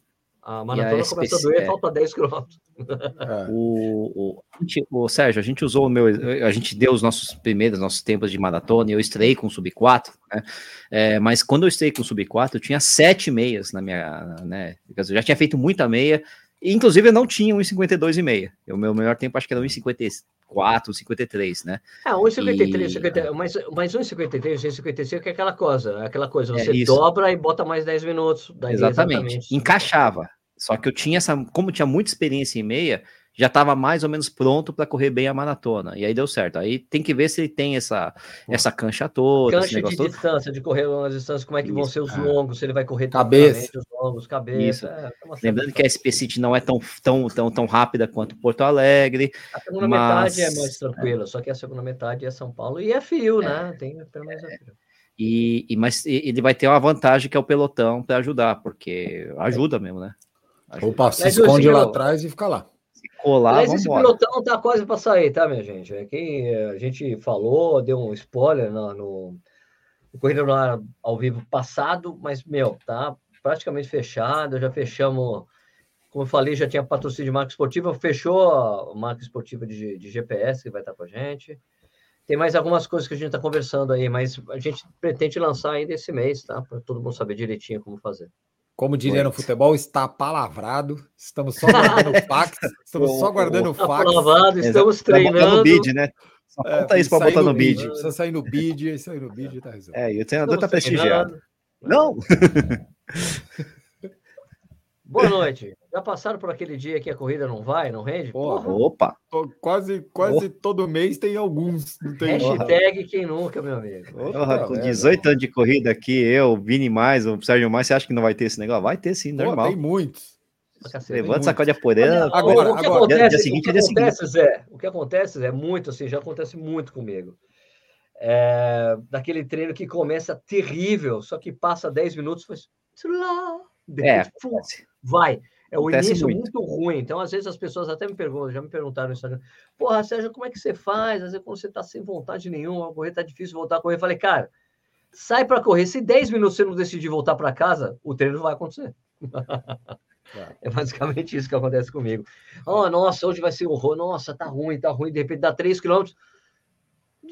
A maratona a começa a doer, é... falta 10 quilômetros. É. O, o, o, Sérgio, a gente usou o meu. A gente deu os nossos primeiros, nossos tempos de maratona, e eu estrei com o Sub 4, né? É, mas quando eu estrei com o Sub 4, eu tinha sete meias na minha. Né? Eu já tinha feito muita meia, Inclusive, eu não tinha 1,52,5. O meu melhor tempo acho que era 1,54, 1,53, né? É, 1,53, e... mas, mas 1,53, 1,55 é aquela coisa, aquela coisa, é, você é, dobra e bota mais 10 minutos. Exatamente. exatamente. Encaixava. Só que eu tinha essa, como tinha muita experiência em meia, já estava mais ou menos pronto para correr bem a maratona. E aí deu certo. Aí tem que ver se ele tem essa, essa cancha toda. Cancha de todo. distância, de correr longas distâncias, como é que Isso, vão ser os longos, se ele vai correr cabeça. os longos, cabeça. É, Lembrando que a SP City não é tão, tão, tão, tão rápida quanto Porto Alegre. A segunda mas... metade é mais tranquila, é. só que a segunda metade é São Paulo e é frio, é. né? Tem pelo menos é frio. E, e, mas ele vai ter uma vantagem que é o pelotão para ajudar, porque ajuda mesmo, né? Ajuda. Opa, se esconde lá atrás e fica lá colar, Mas esse pilotão tá quase para sair, tá, minha gente? É quem a gente falou, deu um spoiler no, no, no Corrida no Ar ao vivo passado, mas, meu, tá praticamente fechado, já fechamos, como eu falei, já tinha patrocínio de marca esportiva, fechou a marca esportiva de, de GPS que vai estar com a gente. Tem mais algumas coisas que a gente está conversando aí, mas a gente pretende lançar ainda esse mês, tá? Para todo mundo saber direitinho como fazer. Como diria no futebol, está palavrado. Estamos só guardando o fax. Estamos só guardando o fax. Palavado, estamos treinando. no bid, né? Só é, isso para botar no bid. Precisa sair no bid, sair no bid tá resolvido. É, e o treinador está prestigiado. Não! Boa noite. Já passaram por aquele dia que a corrida não vai, não rende? Porra. Opa! Tô, quase quase todo mês tem alguns. Não tem Hashtag quem nunca, meu amigo. Porra, com 18 anos de corrida aqui, eu, Vini mais, o Sérgio mais, você acha que não vai ter esse negócio? Vai ter sim, normal. tem muitos. Levanta, sacode a poeira. Agora, o que agora, acontece, dia, seguinte, o que acontece, Zé, o que acontece é muito assim, já acontece muito comigo. É, daquele treino que começa terrível, só que passa 10 minutos, faz. É, vai. É o Acontece início muito. muito. ruim. Então, às vezes, as pessoas até me perguntam, já me perguntaram no Instagram, porra, Sérgio, como é que você faz? Às vezes, quando você está sem vontade nenhuma, a correr tá difícil voltar a correr. Eu falei, cara, sai para correr. Se 10 minutos você não decidir voltar para casa, o treino não vai acontecer. É basicamente isso que acontece comigo. Oh, nossa, hoje vai ser horror. Nossa, tá ruim, tá ruim. De repente dá 3 quilômetros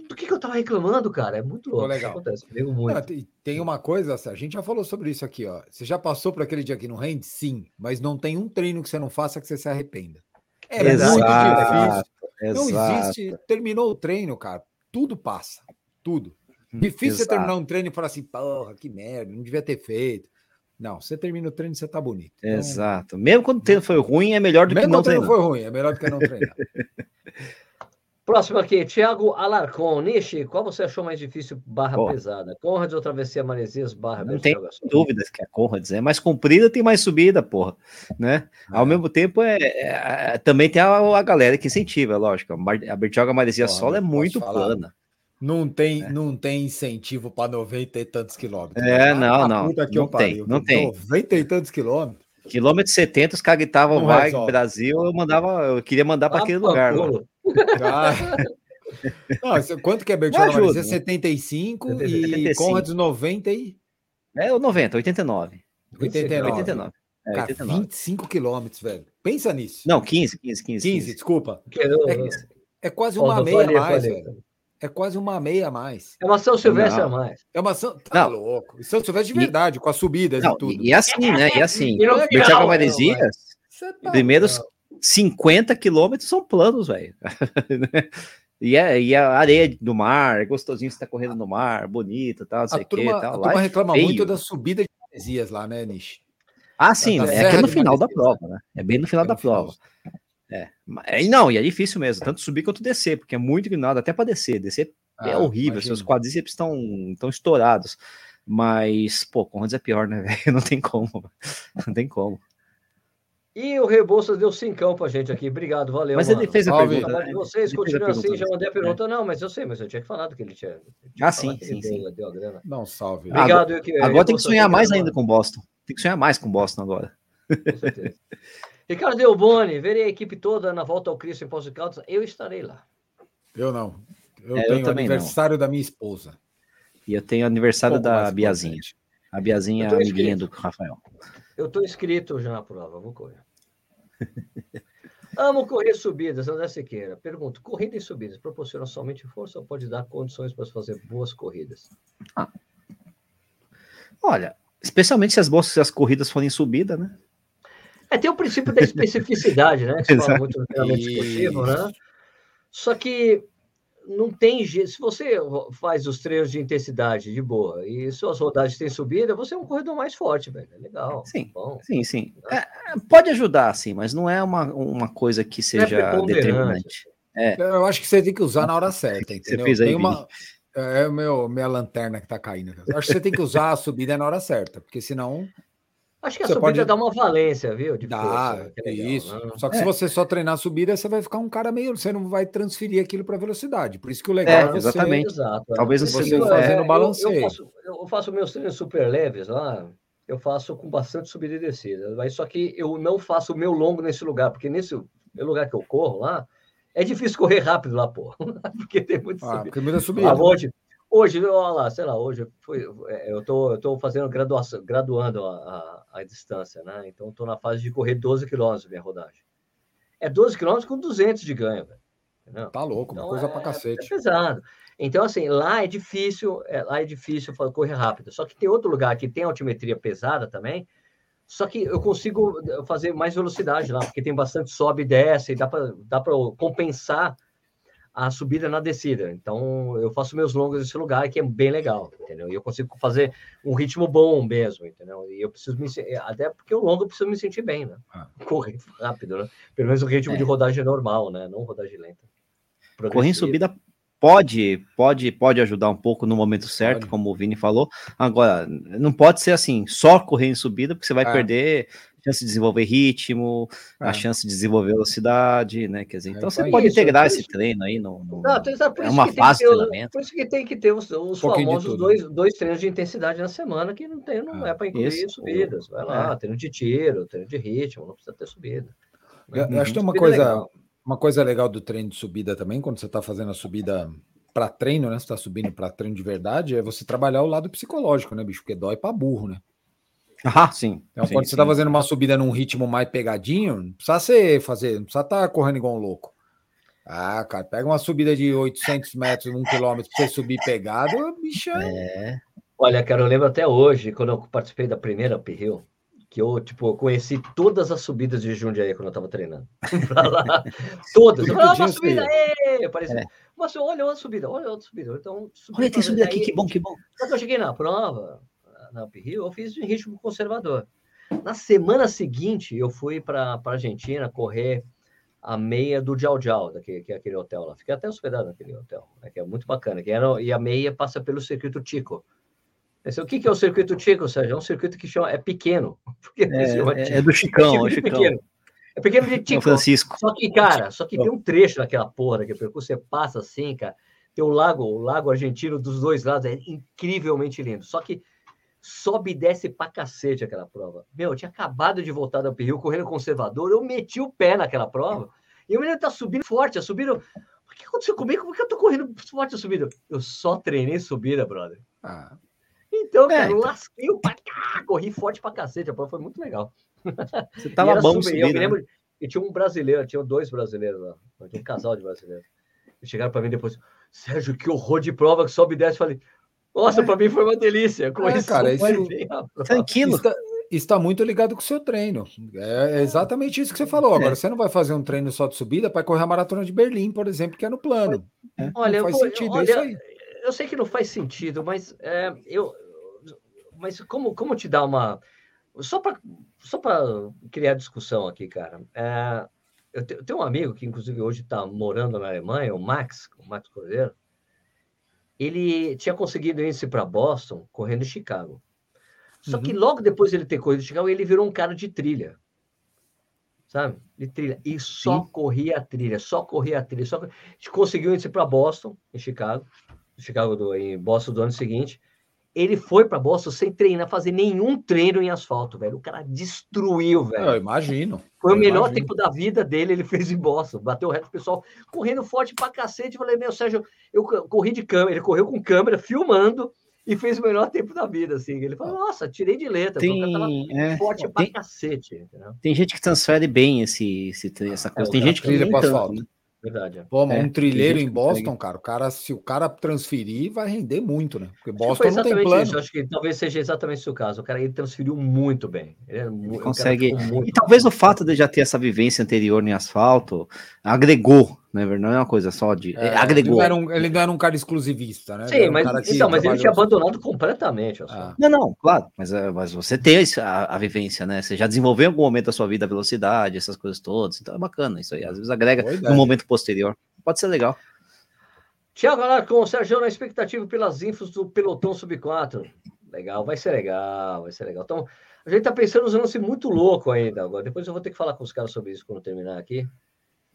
do que, que eu tava reclamando, cara? É muito louco. legal. acontece comigo muito. Não, tem, tem, uma coisa, a gente já falou sobre isso aqui, ó. Você já passou por aquele dia que não rende? Sim, mas não tem um treino que você não faça que você se arrependa. É exato, muito difícil. Exato. Não existe. Terminou o treino, cara. Tudo passa. Tudo. Hum, difícil exato. você terminar um treino e falar assim, porra, que merda, não devia ter feito. Não, você termina o treino e você tá bonito. Então, Exato. Mesmo quando o treino foi ruim, é melhor do que não treinar. Mesmo quando o treino foi ruim, é melhor do que não treinar. Próximo aqui, Thiago Alarcon. Nishi, qual você achou mais difícil barra Pô. pesada? Conrads ou Travessia Maresias barra Não tem dúvidas que é Conrads. É mais comprida, tem mais subida, porra. Né? É. Ao mesmo tempo, é, é, é, também tem a, a, galera que incentiva, lógico. A Bertioga Maresia Solo é muito plana. Não tem, é. não tem incentivo para 90 e tantos quilômetros. É, não, não. Não, não tem, não tem. 90 e tantos quilômetros. Quilômetro 70, os caras gritavam vai resolve. Brasil, eu mandava, eu queria mandar para aquele lugar. Ah. Não, quanto que é Bertioga Maresia? 75 70, e 75. Conrads 90 e... É o 90, 89. 89. 89. É, Cara, 89. 25 quilômetros, velho. Pensa nisso. Não, 15, 15, 15. 15, 15. desculpa. É, é quase uma meia a mais, velho. É quase uma meia a mais. É uma São Silvestre a mais. É uma São. Tá não. louco. E São Silvestre de verdade, e... com as subidas não, e tudo. E assim, né? E assim. Bertioga Maresias, tá primeiros 50 quilômetros são planos, velho. E, é, e a areia do mar, é gostosinho você tá correndo no mar, bonito, tal, não sei o que. Tal. A turma reclama feio. muito da subida de Maresias lá, né, Nish? Ah, sim, é, é no final da prova, né? É bem no final é da prova. É. E não, e é difícil mesmo, tanto subir quanto descer, porque é muito inclinado, até para descer. Descer é ah, é horrível, imagina. seus quadríceps estão estão estourados. Mas, pô, Conrads é pior, né, velho? Não tem como. Não tem como. E o Rebouças deu cincão pra gente aqui. Obrigado, valeu. Mas mano. ele fez a Salve. pergunta. Né? Vocês continuam assim, já mandei a pergunta. É. Não, mas eu sei, mas eu tinha que falar do que ele tinha. ah, sim, sim, sim. Deu, deu a grana. Não, salve. Obrigado. Agora, que, agora tem que sonhar mais ainda com Boston. Tem que sonhar mais com Boston agora. Com certeza. Ricardo Delboni, verei a equipe toda na volta ao Cristo em Poços Caldas. Eu estarei lá. Eu não. Eu é, tenho eu aniversário não. da minha esposa. E eu tenho aniversário da Biazinha. A Biazinha é amiguinha do Rafael. Eu estou inscrito já na prova, vou correr. Amo correr subidas, André Sequeira. Pergunto: corrida e subidas proporcionam somente força ou pode dar condições para fazer boas corridas? Ah. Olha, especialmente se as boas se as corridas forem subida, né? É, tem o princípio da especificidade, né? Que fala muito no treinamento esportivo, né? Só que não tem jeito. Se você faz os treinos de intensidade de boa e suas rodagens têm subida, você é um corredor mais forte, velho. É legal. Sim, bom, sim, sim. Né? É, pode ajudar, sim, mas não é uma, uma coisa que é seja é determinante. É. Eu acho que você tem que usar na hora certa, entendeu? Você fez aí, tem uma... É o meu, minha lanterna que tá caindo. Eu acho que você tem que usar a subida na hora certa, porque senão Acho que a você subida pode... dá uma valência, viu? De dá, força, é legal, isso. Né? Só que é. se você só treinar a subida, você vai ficar um cara meio. Você não vai transferir aquilo para velocidade. Por isso que o legal é, é você. Exatamente. Exato, é. Talvez você, você fazendo balanceio. Eu, eu, faço, eu faço meus treinos super leves lá. Eu faço com bastante subida e descida. Mas só que eu não faço o meu longo nesse lugar, porque nesse lugar que eu corro lá, é difícil correr rápido lá, pô. porque tem muito ah, subida. Primeira subida. Né? Hoje, olha lá, sei lá, hoje foi, é, eu tô, tô fazendo graduação, graduando a, a, a distância, né? Então, estou na fase de correr 12 quilômetros minha rodagem. É 12 quilômetros com 200 de ganho, velho. Entendeu? Tá louco, então, uma coisa é, pra cacete. É pesado. Então, assim, lá é difícil, é, lá é difícil correr rápido. Só que tem outro lugar que tem altimetria pesada também, só que eu consigo fazer mais velocidade lá, porque tem bastante sobe e desce, e dá para dá compensar a subida na descida. Então, eu faço meus longos nesse lugar que é bem legal, entendeu? E eu consigo fazer um ritmo bom mesmo, entendeu? E eu preciso me até porque o longo eu preciso me sentir bem, né? Ah. Correr rápido, né? Pelo menos o ritmo é. de rodagem normal, né? Não rodagem lenta. Correr em subida pode, pode, pode ajudar um pouco no momento certo, pode. como o Vini falou. Agora, não pode ser assim, só correr em subida, porque você vai é. perder chance de desenvolver ritmo, é. a chance de desenvolver velocidade, né? Quer dizer, então é, você pode isso, integrar esse treino aí no. no não, é uma fase de treinamento. Por isso que tem que ter os, os um famosos dois, dois treinos de intensidade na semana, que não tem, não ah, é para incluir isso, subidas. Vai lá, é. treino de tiro, treino de ritmo, não precisa ter subida. Eu, eu acho que tem uma coisa, legal. Uma coisa legal do treino de subida também, quando você está fazendo a subida para treino, né? Você está subindo para treino de verdade, é você trabalhar o lado psicológico, né, bicho? Porque dói para burro, né? Ah, sim. Então, sim, quando sim. você está fazendo uma subida num ritmo mais pegadinho, não precisa ser, fazer, não precisa estar tá correndo igual um louco. Ah, cara, pega uma subida de 800 metros, um quilômetro para você subir pegado, bicho. É. Olha, cara, eu lembro até hoje, quando eu participei da primeira uphill, que eu, tipo, conheci todas as subidas de Jundiaí quando eu estava treinando. todas. Eu falei, ah, uma subida, é. É. Mas olha outra subida, olha outra subida. Então, olha, tem subida aqui, que bom, que bom. Quando eu cheguei na prova, na Uphill, eu fiz em ritmo conservador. Na semana seguinte, eu fui para a Argentina correr a meia do Jiao, daquele, que é aquele hotel lá. Fiquei até hospedado naquele hotel, né, que é muito bacana. Que era, e a meia passa pelo circuito Tico. O que, que é o circuito Tico, Sérgio? É um circuito que chama, é pequeno. É, é, é, do Chicão, é, é Chicão. É pequeno de Tico. Francisco. Só que, cara, só que tem um trecho naquela porra daquele percurso, você passa assim, cara, tem o lago, o lago argentino dos dois lados, é incrivelmente lindo. Só que sobe e desce pra cacete aquela prova. Meu, eu tinha acabado de voltar da Rio correndo conservador, eu meti o pé naquela prova, e o menino tá subindo forte, tá subindo. O que aconteceu comigo? Como que eu tô correndo forte a subida? Eu só treinei subida, brother. Ah. Então, é, cara, é, eu então... lasquei o pé, corri forte pra cacete, a prova foi muito legal. Você tava bom subida, eu me lembro, né? E tinha um brasileiro, tinha dois brasileiros lá, tinha um casal de brasileiros. E chegaram para mim depois, Sérgio, que horror de prova que sobe e desce. Eu falei, nossa, é. para mim foi uma delícia. É, cara, isso, tranquilo. Está, está muito ligado com o seu treino. É, é exatamente isso que você falou. Agora, é. você não vai fazer um treino só de subida para correr a maratona de Berlim, por exemplo, que é no plano. É. Olha, não faz eu, sentido, olha, é isso aí. Eu sei que não faz sentido, mas eu, mas como, como te dá uma só para só criar discussão aqui, cara. É, eu, te, eu, tenho um amigo que, inclusive, hoje está morando na Alemanha, o Max, o Max Cordeiro. Ele tinha conseguido índice para Boston correndo em Chicago. Só uhum. que logo depois de ele ter corrido em Chicago, ele virou um cara de trilha. Sabe? De trilha. E só Sim. corria a trilha, só corria a trilha. Só... A gente conseguiu índice para Boston, em Chicago. Chicago do, em Boston do ano seguinte. Ele foi para Boston sem treinar, fazer nenhum treino em asfalto, velho. O cara destruiu, velho. Eu imagino. Foi eu o melhor imagino. tempo da vida dele, ele fez em Boston. Bateu o pessoal, correndo forte pra cacete. Eu falei, meu, Sérgio, eu corri de câmera. Ele correu com câmera, filmando, e fez o melhor tempo da vida, assim. Ele falou, nossa, tirei de letra. Tem, é, forte pra cacete. Entendeu? Tem gente que transfere bem esse, esse essa coisa. É, tem gente que trilha para asfalto. Né? Verdade. É. Pô, é, um trilheiro em Boston, cara, o cara, se o cara transferir, vai render muito, né? Porque Boston não tem plano. Isso. Acho que talvez seja exatamente o caso. O cara ele transferiu muito bem. Ele, ele consegue. E talvez o fato de já ter essa vivência anterior em asfalto agregou não é Não é uma coisa só de. É, agregou. Ele não, um, ele não, era um, cara exclusivista, né? Sim, mas, um então, mas ele tinha abandonado completamente. Ah. Não, não, claro. Mas, é, mas você tem a, a, vivência, né? Você já desenvolveu em algum momento da sua vida a velocidade, essas coisas todas. Então é bacana isso aí. Às vezes agrega no momento posterior. Pode ser legal. Tiago com o Sérgio na expectativa pelas infos do pelotão sub-4. Legal, vai ser legal, vai ser legal. Então, a gente tá pensando nos lance muito louco ainda agora. Depois eu vou ter que falar com os caras sobre isso quando terminar aqui.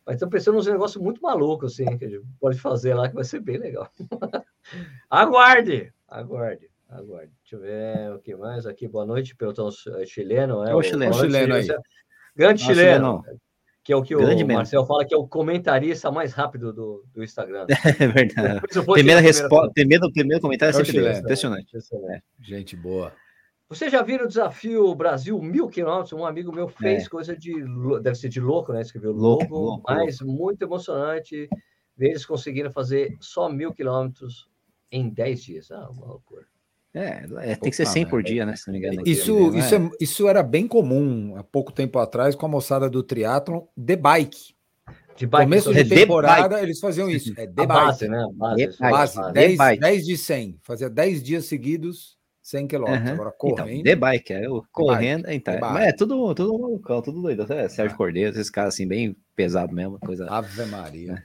Mas estão pensando nos negócios muito malucos, assim, que a gente pode fazer lá, que vai ser bem legal. aguarde! Aguarde, aguarde. Deixa eu ver o que mais aqui. Boa noite, pelotão eh, chileno. É o, chileno, o chileno aí. Grande Nossa, chileno. Que é o que Grande o Marcel mesmo. fala que é o comentarista mais rápido do, do Instagram. É verdade. Primeira resposta, primeiro, primeiro comentário é, é sempre impressionante. É. Gente boa. Você já viu o desafio Brasil mil quilômetros? Um amigo meu fez é. coisa de. Deve ser de louco, né? Escreveu louco, louco, louco mas louco. muito emocionante ver eles conseguindo fazer só mil quilômetros em 10 dias. Ah, uma loucura. É, é tem que ser 100 por dia, né? Se não me engano. Isso, né? isso, é, isso era bem comum há pouco tempo atrás com a moçada do triatlon de bike. De bike. Começo de temporada, eles faziam isso. É de base, né? Base, base, base. 10, 10 de 100. Fazia 10 dias seguidos 100 km. Uhum. Agora, correndo. Então, de bike, é, correndo, bike, então. Mas é tudo, tudo malucão, tudo doido. É, Sérgio ah. Cordeiro, esses caras assim, bem pesado mesmo. Coisa, Ave Maria. Né?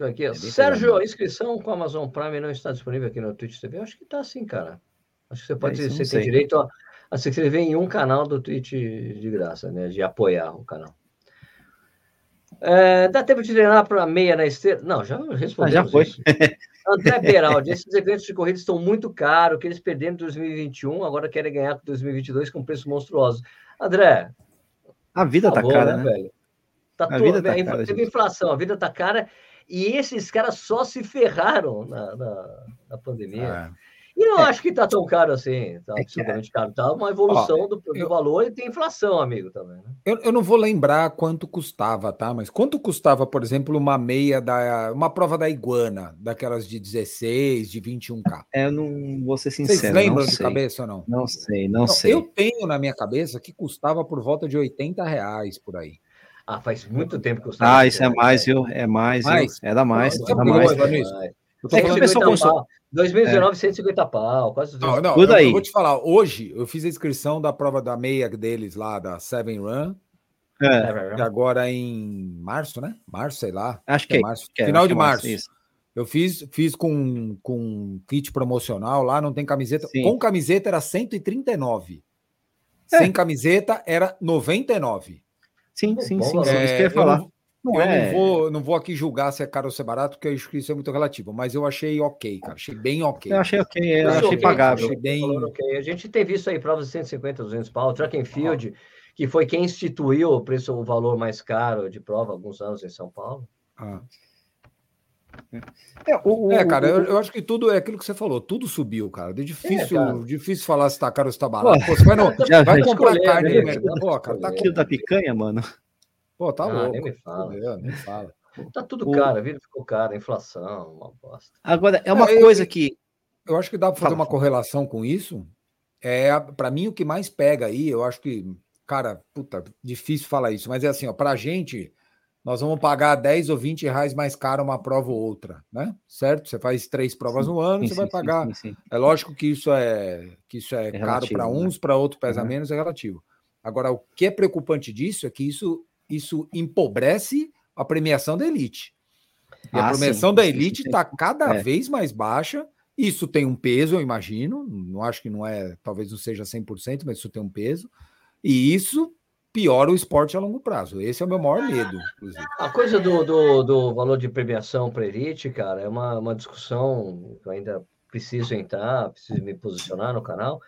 Aqui, é Sérgio, a inscrição com a Amazon Prime não está disponível aqui no Twitch TV? Eu acho que está sim, cara. Acho que você pode, é, você tem direito a, a, se inscrever em um canal do Twitch de graça, né? De apoiar o canal. É, dá tempo de treinar para meia na esteira? Não, já respondeu. Ah, já foi. André Beraldi, esses eventos de corrida estão muito caros, que eles perderam em 2021, agora querem ganhar com 2022 com preço monstruoso. André. A vida tá, tá bom, cara, né, né? velho? Tá a vida tá cara, teve inflação, a vida tá cara, e esses caras só se ferraram na, na, na pandemia. É. E não é. acho que está tão caro assim, tá é absolutamente caro. Tá uma evolução Ó, do, do eu, valor e tem inflação, amigo, também. Né? Eu, eu não vou lembrar quanto custava, tá? Mas quanto custava, por exemplo, uma meia da. uma prova da iguana, daquelas de 16, de 21K? É, eu não vou ser sincero. Vocês lembram de cabeça ou não? Não sei, não, não, sei. Eu tenho na minha cabeça que custava por volta de 80 reais por aí. Ah, faz muito tempo que custava. Ah, isso é mais, viu? É mais, mais? É da mais, é da mais. mais. Eu tô é que o pessoal 2019, é. 150 pau, quase Não, não, Tudo eu, aí. eu vou te falar, hoje eu fiz a inscrição da prova da meia deles lá, da Seven Run, É, agora em março, né? Março, sei lá. Acho que é março. Que é, Final de março. março eu fiz, fiz com, com kit promocional lá, não tem camiseta. Sim. Com camiseta era 139. É. Sem camiseta era 99. Sim, sim, sim. É, isso que eu ia falar. Eu, não, eu é... não, vou, não vou aqui julgar se é caro ou se é barato, porque eu acho que isso é muito relativo, mas eu achei ok, cara. Achei bem ok. Eu achei ok, eu, eu achei, achei pagável. Achei bem... Okay. A gente teve isso aí, provas de 150, 200 pau, track and field, ah. que foi quem instituiu o preço, o valor mais caro de prova alguns anos em São Paulo. Ah. É, o, é, cara, eu, eu, acho que tudo é aquilo que você falou, tudo subiu, cara. É difícil, é, difícil falar se tá caro ou se tá barato. Pô, você vai, no, já, vai comprar escolher, carne né? Pô, cara, tá aquilo da picanha, mano. Pô, tá ah, louco. Nem me fala. Nem fala. Tá tudo o... caro, a vida ficou cara, inflação, uma bosta. Agora, é uma é, coisa eu, que. Eu acho que dá para fazer uma correlação com isso. É, para mim, o que mais pega aí, eu acho que, cara, puta, difícil falar isso, mas é assim, ó, pra gente nós vamos pagar 10 ou 20 reais mais caro uma prova ou outra, né? Certo? Você faz três provas sim, no ano, sim, você sim, vai pagar. É lógico que isso é que isso é, é caro para né? uns, né? para outros pesa uhum. menos, é relativo. Agora, o que é preocupante disso é que isso, isso empobrece a premiação da elite. E ah, a premiação da elite está cada é. vez mais baixa. Isso tem um peso, eu imagino. Não acho que não é, talvez não seja 100%, mas isso tem um peso. E isso piora o esporte a longo prazo. Esse é o meu maior medo, inclusive. A coisa do, do, do valor de premiação para elite, cara, é uma, uma discussão que eu ainda preciso entrar, preciso me posicionar no canal.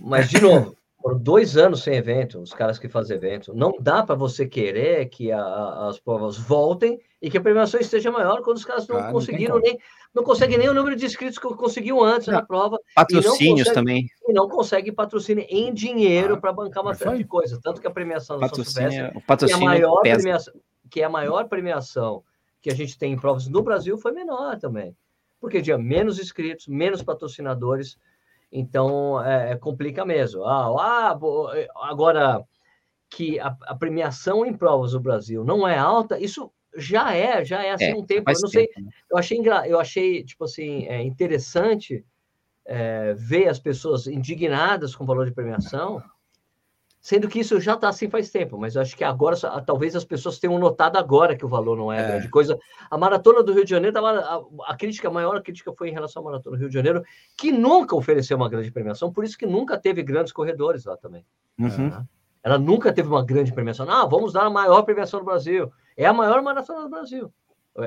Mas, de novo, foram dois anos sem evento, os caras que fazem evento. Não dá para você querer que a, as provas voltem e que a premiação esteja maior quando os caras não ah, conseguiram não nem não conseguem nem o número de inscritos que conseguiu antes não. na prova. Patrocínios e também. E não consegue patrocínio em dinheiro ah, para bancar uma série de coisas. Tanto que a premiação do São Silvestre, que é, a maior premiação, que é a maior premiação que a gente tem em provas no Brasil, foi menor também. Porque tinha menos inscritos, menos patrocinadores então, é, é, complica mesmo. Ah, ah, agora que a, a, premiação em provas do Brasil não é alta, isso já é, já é assim é, um tempo. Eu não sei, né? eu achei, eu achei tipo assim, é, interessante é, ver as pessoas indignadas com o valor de premiação, Sendo que isso já está assim faz tempo, mas eu acho que agora, talvez as pessoas tenham notado agora que o valor não é, é. grande coisa. A maratona do Rio de Janeiro, a, a, crítica, a maior crítica foi em relação à maratona do Rio de Janeiro, que nunca ofereceu uma grande premiação, por isso que nunca teve grandes corredores lá também. Uhum. É. Ela nunca teve uma grande premiação. Ah, vamos dar a maior premiação do Brasil. É a maior maratona do Brasil.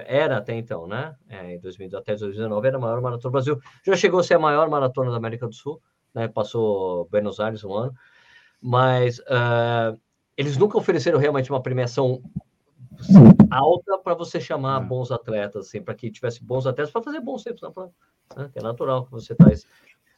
Era até então, né? É, em 2000, até 2019 era a maior maratona do Brasil. Já chegou a ser a maior maratona da América do Sul, né? Passou Buenos Aires um ano mas uh, eles nunca ofereceram realmente uma premiação alta para você chamar é. bons atletas, assim, para que tivesse bons atletas para fazer bons tempos na prova, né? é natural que você traz.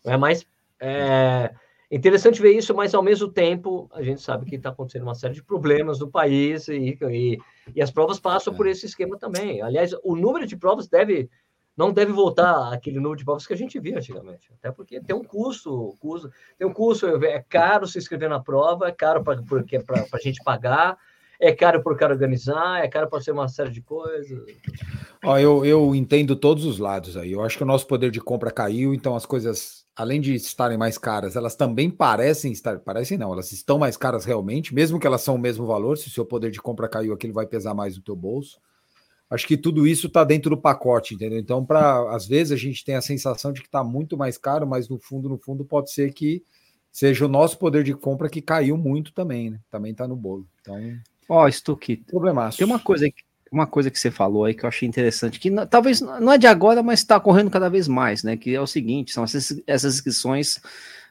É mais é, interessante ver isso, mas ao mesmo tempo a gente sabe que está acontecendo uma série de problemas no país e, e, e as provas passam é. por esse esquema também. Aliás, o número de provas deve não deve voltar aquele número de provas que a gente via antigamente. Até porque tem um custo, custo tem um custo, é caro se inscrever na prova, é caro para a gente pagar, é caro por cara organizar, é caro para ser uma série de coisas. Ó, eu, eu entendo todos os lados aí. Eu acho que o nosso poder de compra caiu, então as coisas, além de estarem mais caras, elas também parecem estar. Parecem não, elas estão mais caras realmente, mesmo que elas são o mesmo valor. Se o seu poder de compra caiu, aquilo vai pesar mais no teu bolso. Acho que tudo isso está dentro do pacote, entendeu? Então, para às vezes a gente tem a sensação de que está muito mais caro, mas no fundo, no fundo, pode ser que seja o nosso poder de compra que caiu muito também, né? Também está no bolo. Então, ó, oh, Stuck, problemaço. Tem uma coisa uma coisa que você falou aí que eu achei interessante, que não, talvez não é de agora, mas está ocorrendo cada vez mais, né? Que é o seguinte: são essas, essas inscrições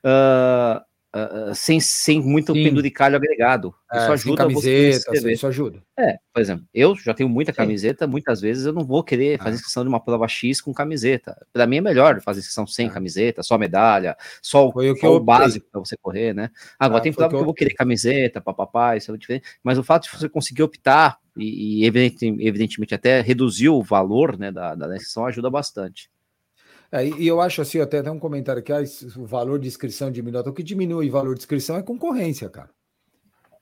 uh, uh, sem, sem muito Sim. penduricalho agregado. Isso é, ajuda camiseta, você isso ajuda. É, por exemplo, eu já tenho muita camiseta, Sim. muitas vezes eu não vou querer fazer ah. inscrição de uma prova X com camiseta. Para mim é melhor fazer inscrição sem camiseta, só medalha, só, o, só o básico para você correr, né? Agora ah, tem prova que eu vou querer camiseta, papapá, isso é diferente, mas o fato de você conseguir optar e, e evidentemente até reduzir o valor né, da, da inscrição ajuda bastante. É, e eu acho assim, até tem um comentário aqui, ah, o valor de inscrição diminui. O que diminui o valor de inscrição é concorrência, cara.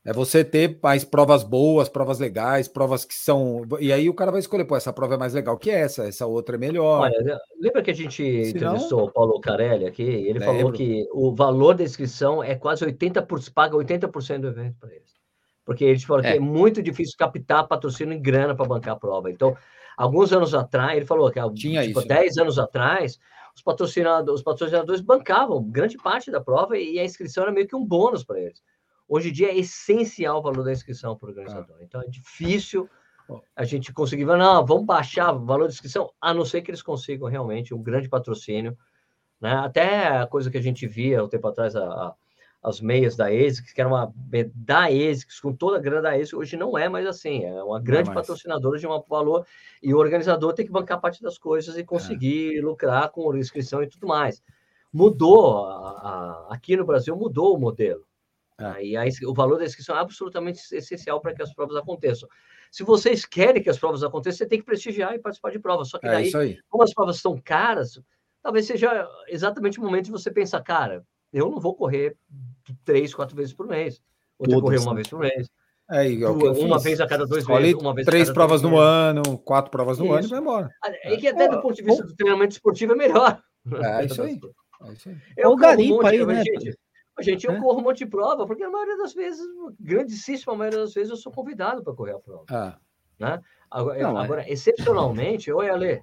É você ter mais provas boas, provas legais, provas que são. E aí o cara vai escolher, pô, essa prova é mais legal que essa, essa outra é melhor. Olha, lembra que a gente entrevistou o Paulo Carelli aqui? Ele lembro. falou que o valor da inscrição é quase 80%, paga 80% do evento para eles. Porque eles falaram é. que é muito difícil captar patrocínio em grana para bancar a prova. Então, alguns anos atrás, ele falou que Tinha tipo, isso, 10 né? anos atrás, os patrocinadores, os patrocinadores bancavam grande parte da prova e a inscrição era meio que um bônus para eles. Hoje em dia é essencial o valor da inscrição para o organizador. Ah. Então é difícil a gente conseguir, não, vamos baixar o valor da inscrição, a não ser que eles consigam realmente um grande patrocínio. Né? Até a coisa que a gente via um tempo atrás, a, a as meias da ASICS, que era uma da ASICS, com toda a grana da ASICS, hoje não é mais assim, é uma grande é patrocinadora de um valor, e o organizador tem que bancar parte das coisas e conseguir é. lucrar com inscrição e tudo mais. Mudou, a, a, aqui no Brasil mudou o modelo. É. E aí, o valor da inscrição é absolutamente essencial para que as provas aconteçam. Se vocês querem que as provas aconteçam, você tem que prestigiar e participar de provas. Só que é daí, como as provas são caras, talvez seja exatamente o momento de você pensar, cara, eu não vou correr três, quatro vezes por mês. Vou ter que correr uma né? vez por mês. É, igual uma vez a cada dois meses, uma vez três provas no ano, quatro provas no isso. ano e vai embora. E que até do ponto de vista do treinamento esportivo é melhor. É, isso aí. É isso aí. Eu o garimpo aí, né? Gente, gente, eu é? corro um monte de prova, porque a maioria das vezes, grandíssima maioria das vezes, eu sou convidado para correr a prova. Ah. Né? Agora, Não, agora é. excepcionalmente, oi, Ale,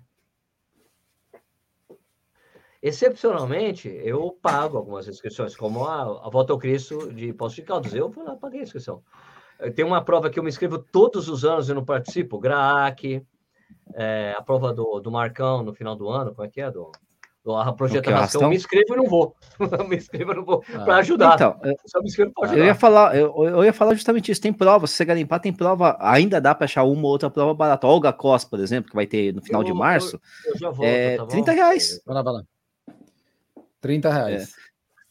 Excepcionalmente, eu pago algumas inscrições, como a, a Volta ao Cristo de Poço de Caldas. Eu fui lá, paguei a inscrição. Tem uma prova que eu me inscrevo todos os anos e não participo, GRAAC, é, a prova do, do Marcão no final do ano, como é que é? Do, do a Projeta Marcão, eu me inscrevo e não vou. me inscrevo e não vou, ah. para ajudar. Então, eu, me inscrevo ajudar. Eu ia, falar, eu, eu ia falar justamente isso, tem prova, se você garimpar, tem prova, ainda dá para achar uma ou outra prova barata. Olga Cos, por exemplo, que vai ter no final eu, de março, eu, já volto, é, tá 30 reais. Vai lá, vai lá. 30 reais. É.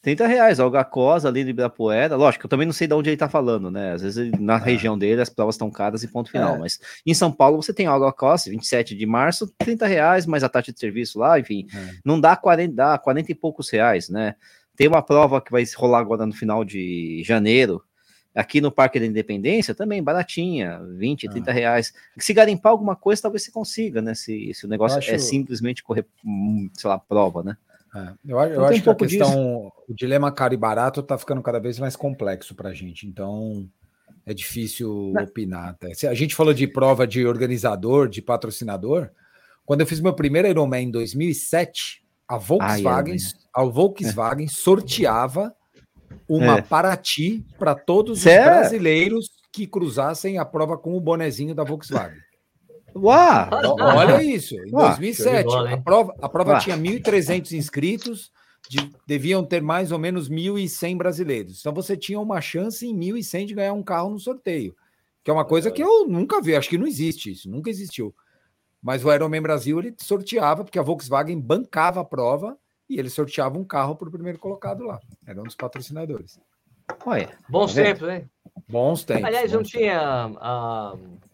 30 reais, Olga Cosa ali de Ibirapuera. Lógico, eu também não sei de onde ele tá falando, né? Às vezes na é. região dele as provas estão caras e ponto final. É. Mas em São Paulo você tem Olga Cosa, 27 de março, 30 reais, mais a taxa de serviço lá, enfim. É. Não dá 40, dá 40 e poucos reais, né? Tem uma prova que vai rolar agora no final de janeiro, aqui no Parque da Independência, também baratinha, 20, 30 ah. reais. Se garimpar alguma coisa, talvez você consiga, né? Se, se o negócio é acho... é simplesmente correr, hum, sei lá, prova, né? É, eu, eu acho um que a questão, disso. o dilema caro e barato está ficando cada vez mais complexo para a gente, então é difícil Não. opinar. Até. Se a gente falou de prova de organizador, de patrocinador, quando eu fiz meu primeiro Ironman em 2007, a Volkswagen, a Volkswagen sorteava uma é. Paraty para todos os brasileiros que cruzassem a prova com o bonezinho da Volkswagen. Uau! Olha isso, em 2007, bola, a prova, a prova tinha 1.300 inscritos, de, deviam ter mais ou menos 1.100 brasileiros. Então você tinha uma chance em 1.100 de ganhar um carro no sorteio, que é uma coisa que eu nunca vi, acho que não existe isso, nunca existiu. Mas o Ironman Brasil ele sorteava, porque a Volkswagen bancava a prova e ele sorteava um carro para o primeiro colocado lá. Era um dos patrocinadores. Olha, bons tá tempos, hein? Bons tempos. Aliás, não tinha. Uh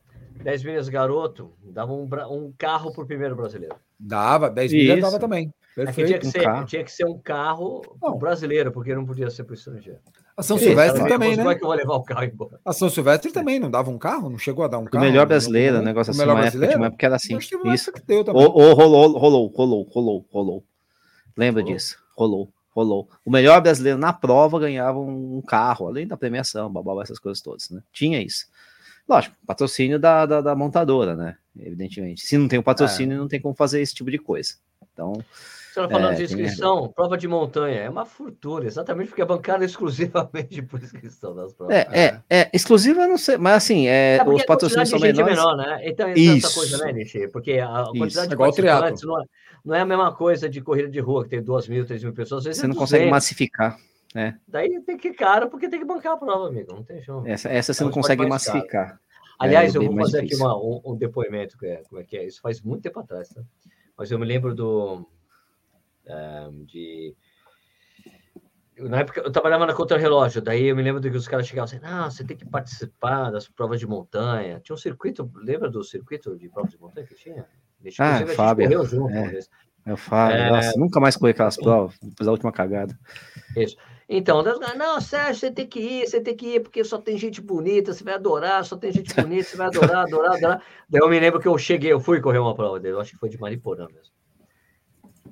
10 milhas garoto, dava um, um carro para o primeiro brasileiro. Dava, 10 milhas dava também. É Perfeito. tinha, que um ser, tinha que ser um carro brasileiro, porque não podia ser para o estrangeiro. A São Silvestre também, né? Como é que eu vou levar o carro embora? A São Silvestre também não dava um carro? Não chegou a dar um carro? O melhor brasileiro, um negócio assim, melhor uma época, uma época era assim. Isso. Deu ou, ou rolou, rolou, rolou, rolou, rolou. Lembra rolou. disso? Rolou, rolou. O melhor brasileiro na prova ganhava um carro, além da premiação, babá, essas coisas todas, né? Tinha isso. Lógico, patrocínio da, da, da, montadora, né? Evidentemente. Se não tem o patrocínio, é. não tem como fazer esse tipo de coisa. Então. Você está falando é, de inscrição, tem... prova de montanha, é uma fortuna, exatamente porque é bancada exclusivamente por inscrição das provas. É, é, é exclusiva, não sei, mas assim, é, é os patrocínios são menores. menor, né? Então, é Isso. essa coisa, né, Nishi? Porque a quantidade Isso. de participantes não é, não é a mesma coisa de corrida de rua, que tem duas mil, três mil pessoas. Você não consegue massificar. É. Daí tem que ir caro, porque tem que bancar a prova, amigo. Não tem chão. Essa, essa você não consegue massificar. Caro. Aliás, é, eu vou fazer aqui uma, um, um, depoimento, que é, como é que é? Isso faz muito tempo atrás, tá? Mas eu me lembro do. Um, eh, de. Na época eu trabalhava na contra-relógio, daí eu me lembro de que os caras chegavam assim: não, você tem que participar das provas de montanha. Tinha um circuito, lembra do circuito de provas de montanha que tinha? Deixa, ah, Fábio. Correu junto, é. É o Fábio. É... Nossa, nunca mais corri aquelas provas, depois da última cagada. Isso. Então, não, Sérgio, você tem que ir, você tem que ir, porque só tem gente bonita, você vai adorar, só tem gente bonita, você vai adorar, adorar, adorar. Daí eu me lembro que eu cheguei, eu fui correr uma prova dele, eu acho que foi de Mariporã mesmo.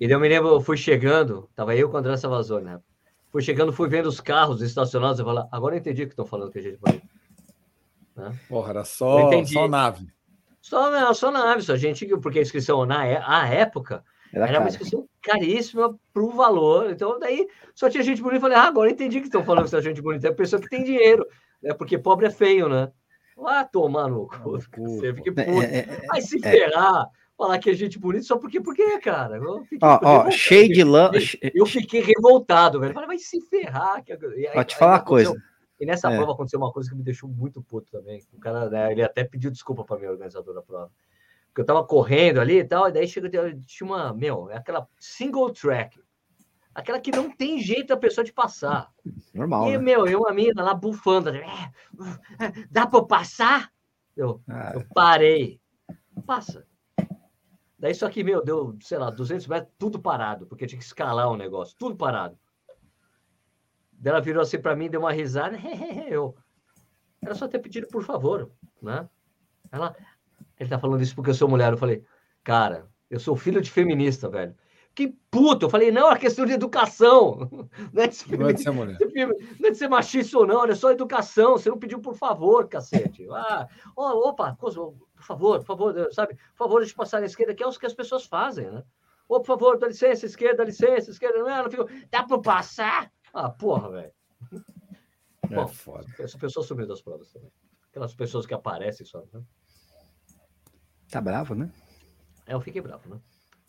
E daí eu me lembro, eu fui chegando, tava eu com o André Savazor, né? Fui chegando, fui vendo os carros estacionados, eu falei, agora eu entendi o que estão falando que a gente vai. Né? Porra, era só, só nave. Só, só nave, só gente, porque a inscrição na a época era, era uma inscrição caríssima para o valor. Então, daí só tinha gente bonita. Eu falei, ah, agora entendi que estão falando que é gente bonita. É a pessoa que tem dinheiro, né? Porque pobre é feio, né? Ah, tomar no cu. Você fica puto. É, é, Vai se é. ferrar. Falar que é gente bonita só porque, porque cara. Ó, ó, cheio de lã. Eu fiquei revoltado, velho. Falei, vai se ferrar. Pode te falar uma coisa. E nessa é. prova aconteceu uma coisa que me deixou muito puto também. O cara, né, ele até pediu desculpa para mim, organizador da prova. Eu tava correndo ali e tal, e daí chega, tinha uma, meu, é aquela single track. Aquela que não tem jeito da pessoa de passar. Normal. E, né? meu, eu, uma mina lá bufando. É, dá para passar? Eu, ah. eu parei. Passa. Daí só que, meu, deu, sei lá, 200 metros, tudo parado, porque tinha que escalar o negócio, tudo parado. Ela virou assim para mim, deu uma risada. eu, era só ter pedido por favor, né? Ela, ele tá falando isso porque eu sou mulher. Eu falei, cara, eu sou filho de feminista, velho. Que puto! Eu falei, não, é questão de educação. Não é de, ser, não é de ser mulher. Não é de ser machista ou não, é só educação. Você não pediu por favor, cacete. Ah, oh, opa, por favor, por favor, sabe? Por favor, eu passar na esquerda, que é o que as pessoas fazem, né? Ô, oh, por favor, dá licença, esquerda, dá licença, esquerda. Não, não fico. Dá para passar? Ah, porra, velho. É Bom, foda. Essa pessoa sumiu das provas também. Aquelas pessoas que aparecem só, né? Tá bravo, né? É, eu fiquei bravo, né?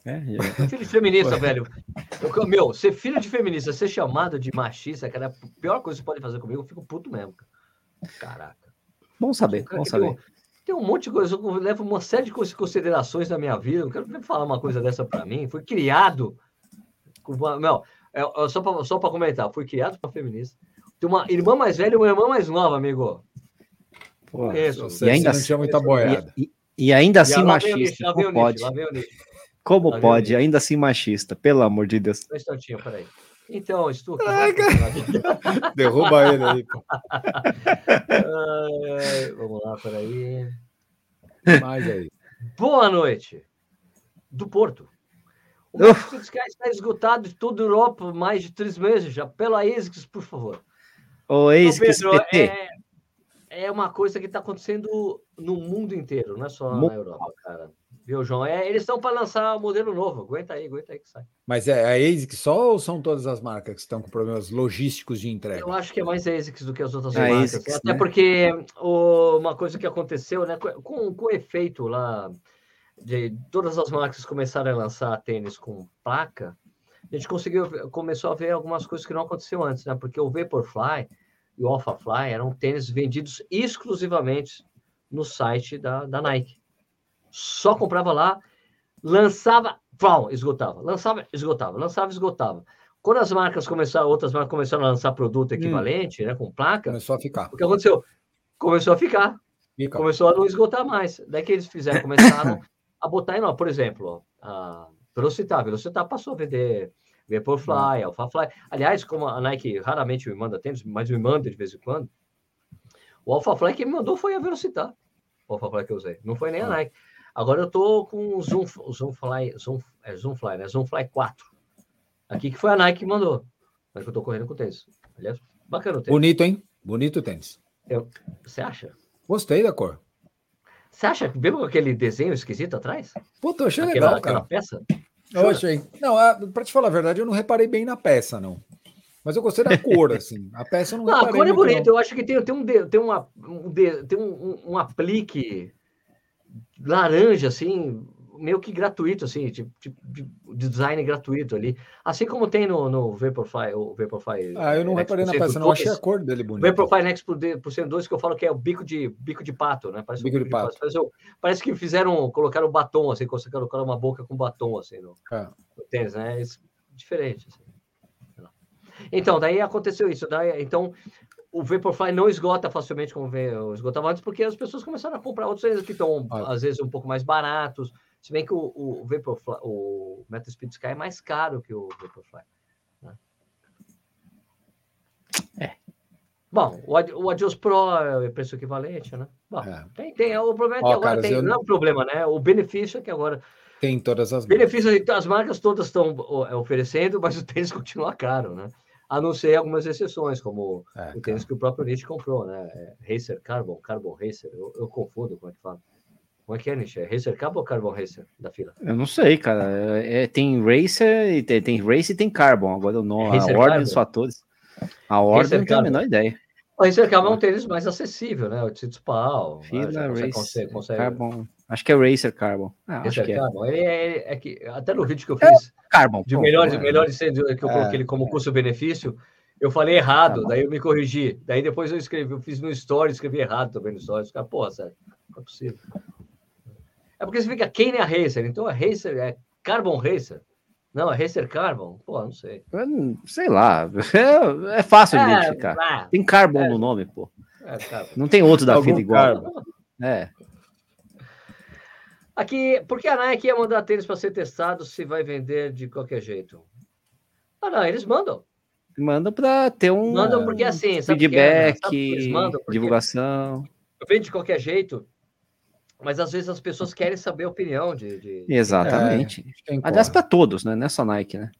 É, é. Filho de feminista, velho. Eu, meu, ser filho de feminista, ser chamado de machista, cara, é a pior coisa que você pode fazer comigo, eu fico puto mesmo. Caraca. Bom saber, bom saber. Tem, tem um monte de coisa, eu levo uma série de considerações na minha vida. Eu quero falar uma coisa dessa para mim. Fui criado. Com, meu, é, é, só para só comentar, fui criado para feminista. Tem uma irmã mais velha e uma irmã mais nova, amigo. Pô, Isso. E ainda assim, muita boiada. E, e, ainda assim machista. Como pode? Como pode? Ainda assim machista, pelo amor de Deus. Um instantinho, peraí. Então, Stuka. Derruba ele aí. Pô. vamos lá, peraí. Mais aí. Boa noite. Do Porto. O Sky está esgotado de toda a Europa mais de três meses já. Pela ASICS, por favor. O ASICS então, PT. É, é uma coisa que está acontecendo no mundo inteiro, não é só na Europa, cara. Viu, João? É, eles estão para lançar um modelo novo. Aguenta aí, aguenta aí que sai. Mas é a ASICS só ou são todas as marcas que estão com problemas logísticos de entrega? Eu acho que é mais a ASICS do que as outras a marcas. ASICS, Até né? porque o, uma coisa que aconteceu, né, com, com o efeito lá de todas as marcas começaram a lançar tênis com placa, a gente conseguiu começou a ver algumas coisas que não aconteceu antes, né? Porque o Vaporfly e o AlphaFly eram tênis vendidos exclusivamente no site da, da Nike. Só comprava lá, lançava, pau, esgotava, lançava, esgotava, lançava, esgotava. Quando as marcas começaram, outras marcas começaram a lançar produto equivalente, hum. né, com placa, começou a ficar. O que aconteceu? Começou a ficar. Fica. Começou a não esgotar mais. Daí que eles fizeram, começaram a botar em, por exemplo, a Velocitar. Velocitar passou a vender Vaporfly, AlphaFly. Aliás, como a Nike raramente me manda tênis, mas me manda de vez em quando, o AlphaFly que me mandou foi a Velocitar. O AlphaFly que eu usei. Não foi nem a ah. Nike. Agora eu tô com o Zoom, o Zoomfly, Zoom, é Zoomfly, né? Zoomfly 4. Aqui que foi a Nike que mandou. Mas que eu tô correndo com o tênis. Aliás, bacana o tênis. Bonito, hein? Bonito o tênis. Eu, você acha? Gostei da cor. Você acha que viu aquele desenho esquisito atrás? Puta, eu achei aquela, legal, cara. Aquela peça? Eu achei. Não, para te falar a verdade, eu não reparei bem na peça, não. Mas eu gostei da cor, assim. A peça eu não, não reparei. a cor é bonita. Eu acho que tem, tem, um, tem, uma, um, tem um, um aplique laranja, assim, meio que gratuito, assim, tipo, tipo de design gratuito ali. Assim como tem no, no Vaporfly, o Vaporfly. Ah, eu não reparei na peça, não achei a cor dele bonita. Vaporfly Next por, por 2 que eu falo que é o bico de, bico de pato, né? Parece bico, um, de pato. Parece, parece, que fizeram, colocaram batom, assim, colocaram uma boca com batom, assim, no, é. no tênis, né? É diferente, assim. Então, daí aconteceu isso. Daí, então, o Vaporfly não esgota facilmente como esgotava antes, porque as pessoas começaram a comprar outros que estão, ah. às vezes, um pouco mais baratos, se bem que o, o Vaporfly, o Speed Sky é mais caro que o Vaporfly. Né? É. Bom, o, o Adios Pro é o preço equivalente, né? Bom, é. tem, tem, o problema é que Ó, agora cara, tem, eu... não é um problema, né? O benefício é que agora tem todas as benefícios, as marcas todas estão oferecendo, mas o tênis continua caro, né? a não ser algumas exceções, como é, o tênis que o próprio Nietzsche comprou, né? É Racer Carbon, Carbon Racer, eu, eu, confundo como é que fala. Como é que é, Nietzsche? É Racer Carbon ou Carbon Racer da fila? Eu não sei, cara. É, tem Racer, e tem, tem Race e tem Carbon. Agora eu não, é a ordem dos fatores. A ordem não tenho a menor ideia. O Racer Carbon é um tênis mais acessível, né? O Tito Pau. Fila, Racer, consegue, consegue... Carbon. Acho que é Racer Carbon. Ah, Racer acho que Carbon. É. Ele é, é, que, até no vídeo que eu fiz é Carbon, de melhores, é. melhores que eu coloquei ele como custo-benefício, eu falei errado, daí eu me corrigi. Daí depois eu escrevi, eu fiz no story, escrevi errado também no story. Os caras, pô, sério, não é possível. É porque você fica quem é a Racer? Então a Racer é Carbon Racer. Não, é Racer Carbon? Pô, não sei. sei lá. É, é fácil de é, identificar. Tem Carbon é, no nome, pô. É, não tem outro da fila igual. Carbon. É. Aqui, por que a Nike ia mandar tênis para ser testado se vai vender de qualquer jeito? Ah, não, eles mandam. Mandam para ter um mandam porque assim, feedback, divulgação. Vende de qualquer jeito, mas às vezes as pessoas querem saber a opinião de. de... Exatamente. É, Aliás, para todos, né? Não é só Nike, né?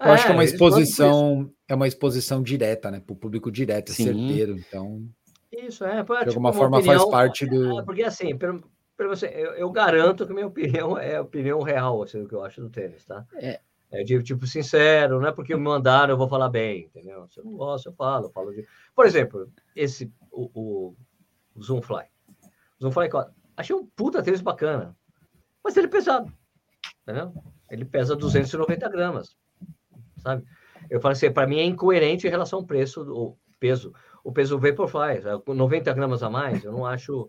Eu é, acho que é uma exposição, é uma exposição direta, né? Para o público direto, Sim. certeiro. Então. Isso, é. de tipo, alguma forma opinião, faz parte do. É, porque assim, para você, eu, eu, garanto que minha opinião é a opinião real, assim, do que eu acho do tênis, tá? É. É de tipo sincero, não é porque me mandaram eu vou falar bem, entendeu? Se eu não gosto, eu falo, eu falo de. Por exemplo, esse, o, o, o Zoomfly. O Zoomfly Achei um puta tênis bacana. Mas ele é pesado. Entendeu? Ele pesa 290 gramas. Sabe? Eu falei assim, para mim é incoerente em relação ao preço, o peso. O peso Vaporfly, 90 gramas a mais, eu não acho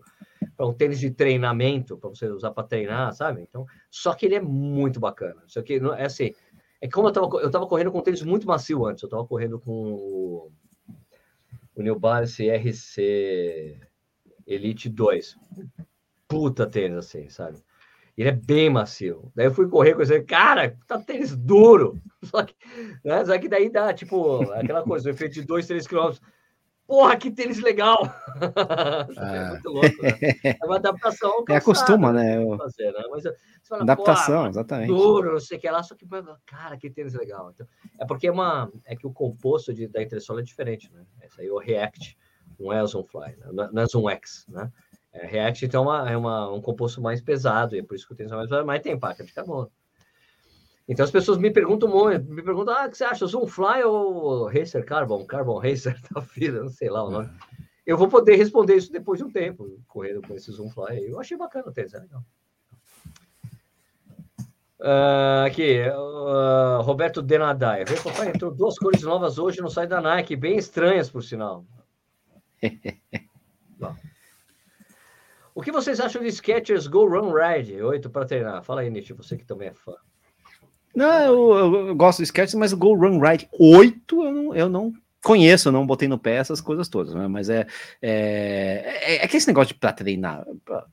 para um tênis de treinamento, para você usar para treinar, sabe? Então, só que ele é muito bacana. Só que é assim, é como eu tava, eu tava correndo com um tênis muito macio antes, eu tava correndo com o, o New Balance RC Elite 2 puta tênis, assim, sabe? Ele é bem macio. Daí eu fui correr com ele, cara, tá tênis duro. Só que, né? Só que daí dá, tipo, aquela coisa, o efeito de 2, 3 quilômetros. Porra, que tênis legal! É. é muito louco, né? É uma adaptação. é acostuma, né? Fazer, né? Mas fala, adaptação, exatamente. Duro, não sei o que lá, só que, cara, que tênis legal. Então, é porque é, uma, é que o composto de, da entressola é diferente, né? Essa aí é o React, não é o Zoomfly, né? não é Zoom X, né? É, React, então, é, uma, é uma, um composto mais pesado, e é por isso que é mais pesado, mas tem placa de carbono. Então, as pessoas me perguntam muito, me perguntam, ah, o que você acha, Zoomfly ou Racer Carbon? Carbon Racer da vida, não sei lá o nome. Eu vou poder responder isso depois de um tempo, correndo com esse Zoomfly. Eu achei bacana o tênis, é legal. Uh, aqui, uh, Roberto Denadai. Papai, entrou duas cores novas hoje no site da Nike, bem estranhas, por sinal. Bom. O que vocês acham de Skechers Go Run Ride 8 para treinar? Fala aí, Nietzsche, você que também é fã. Não, eu, eu gosto do Skechers, mas o Go Run Ride 8 eu não, eu não conheço, eu não botei no pé essas coisas todas, né? Mas é, é, é, é que esse negócio de para treinar, pra,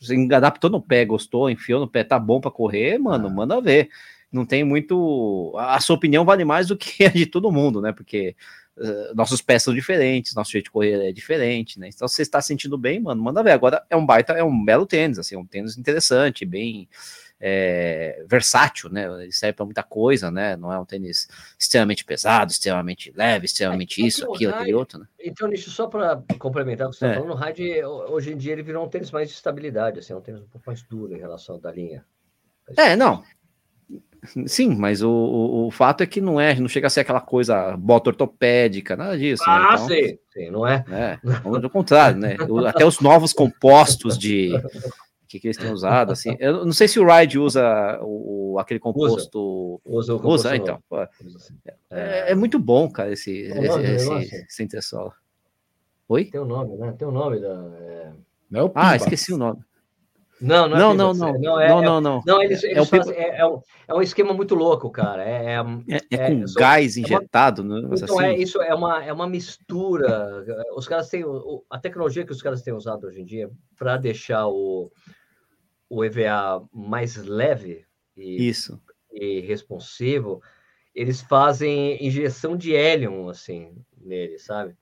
você adaptou no pé, gostou, enfiou no pé, tá bom para correr, mano, ah. manda ver. Não tem muito. A sua opinião vale mais do que a de todo mundo, né? Porque Uh, nossos pés são diferentes, nosso jeito de correr é diferente, né? Então, se você está sentindo bem, mano, manda ver. Agora é um baita, é um belo tênis, assim, um tênis interessante, bem é, versátil, né? Ele serve para muita coisa, né? Não é um tênis extremamente pesado, extremamente leve, extremamente é, isso, aquilo, aquele outro, né? Então, isso só para complementar o que você está é. falando, o Ride, hoje em dia, ele virou um tênis mais de estabilidade, assim, é um tênis um pouco mais duro em relação da linha. É, não, Sim, mas o, o, o, fato é que não é, não chega a ser aquela coisa bota ortopédica, nada disso. Né? Ah, né? então, sim, sim, não é? é ao contrário, né? Até os novos compostos de que, que eles têm usado, assim. Eu não sei se o Ride usa o, aquele composto. Usa, usa, o usa então. É, é, muito bom, cara, esse, esse, esse, esse. Oi? Tem o um nome, né? Tem o um nome da. É... Não é ah, esqueci o nome. Não, não, é não, não, não, não, é, não, não, não. não eles, eles é, fazem, é, é, um, é um esquema muito louco, cara. É, é, é, é com gás injetado, uma, né? Então assim. é isso é uma é uma mistura. Os caras têm a tecnologia que os caras têm usado hoje em dia para deixar o o EVA mais leve e, isso e responsivo. Eles fazem injeção de hélio assim nele, sabe?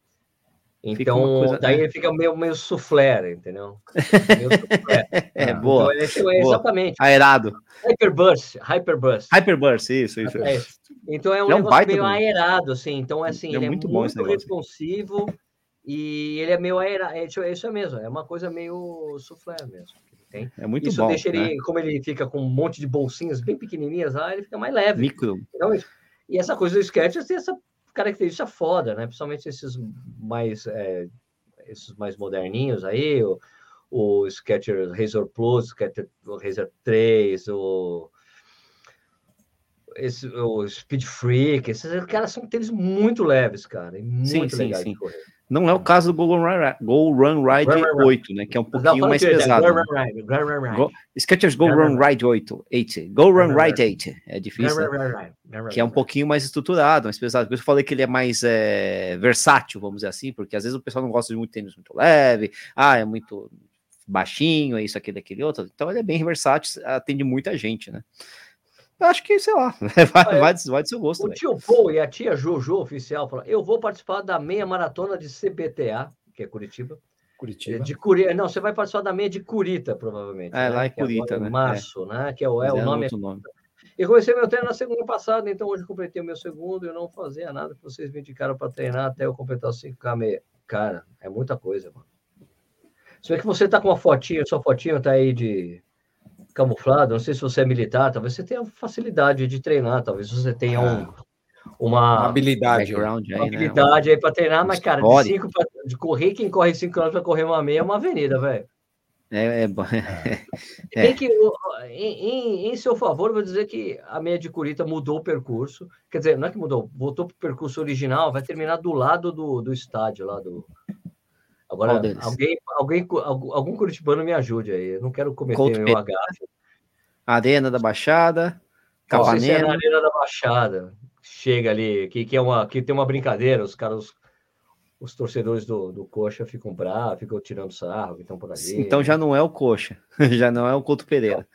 Então, coisa, daí ele fica meio, meio soufflé, entendeu? Meio soufflé. é, ah, boa. Então, é, exatamente. Aerado. Hyperburst, Hyperburst. Hyperburst, isso, isso. É, então é um, é um negócio meio aerado, assim. Então, assim, é ele é muito, bom muito responsivo e ele é meio aerado. É, isso é mesmo, é uma coisa meio soufflé mesmo. Tem. É muito isso bom. deixa ele, né? como ele fica com um monte de bolsinhas bem pequenininhas lá, ele fica mais leve. Micro. Então, e essa coisa do sketch tem essa característica foda, né? Principalmente esses mais, é, esses mais moderninhos aí, o, o Sketcher Razor Plus, Sketcher Razor 3, o, esse, o Speed Freak, esses caras são tênis muito leves, cara, e muito sim, legais sim, sim. de correr. Não é o caso do Go Run, Go Run Ride Run, Run, 8, né? Que é um pouquinho mais pesado. Go, Run, Ride, Go Run, Ride. Go, Skechers Go Run, Ride 8, 8. Go Run, Ride 8. É difícil. Né? Que é um pouquinho mais estruturado, mais pesado. Por isso eu falei que ele é mais é, versátil, vamos dizer assim, porque às vezes o pessoal não gosta de muito tênis muito leve. Ah, é muito baixinho, é isso, aquele, aquele outro. Então ele é bem versátil, atende muita gente, né? Eu acho que, sei lá, vai, vai, vai do seu gosto. O véio. tio Paul e a tia Jojo oficial falaram: eu vou participar da meia maratona de CBTA, que é Curitiba. Curitiba. De Curi... Não, você vai participar da meia de Curita, provavelmente. É, né? lá em Curita, é né? Em março, é. né? Que é o, é o nome. nome. Eu comecei meu treino na segunda passada, então hoje completei o meu segundo e eu não fazia nada que vocês me indicaram para treinar até eu completar os 5K meia. Cara, é muita coisa, mano. Se vê que você tá com uma fotinha, sua fotinha tá aí de camuflado, não sei se você é militar, talvez você tenha facilidade de treinar, talvez você tenha um, ah, uma, uma habilidade, uma aí, né? habilidade né? aí para treinar, mas cara, de, cinco pra, de correr, quem corre 5 km para correr uma meia é uma avenida, velho. É, é, bom. É. Tem que, em, em, em, seu favor, vou dizer que a meia de Curita mudou o percurso. Quer dizer, não é que mudou, voltou para o percurso original, vai terminar do lado do, do estádio lá do, Agora, alguém, alguém, algum curitibano me ajude aí. Eu não quero cometer Couto meu agafe. Arena da Baixada, Capanema. Se é na Arena da Baixada. Chega ali, que, que, é uma, que tem uma brincadeira, os caras, os, torcedores do, do Coxa ficam bravos, ficam tirando sarro, estão por ali. Então já não é o Coxa, já não é o Couto Pereira.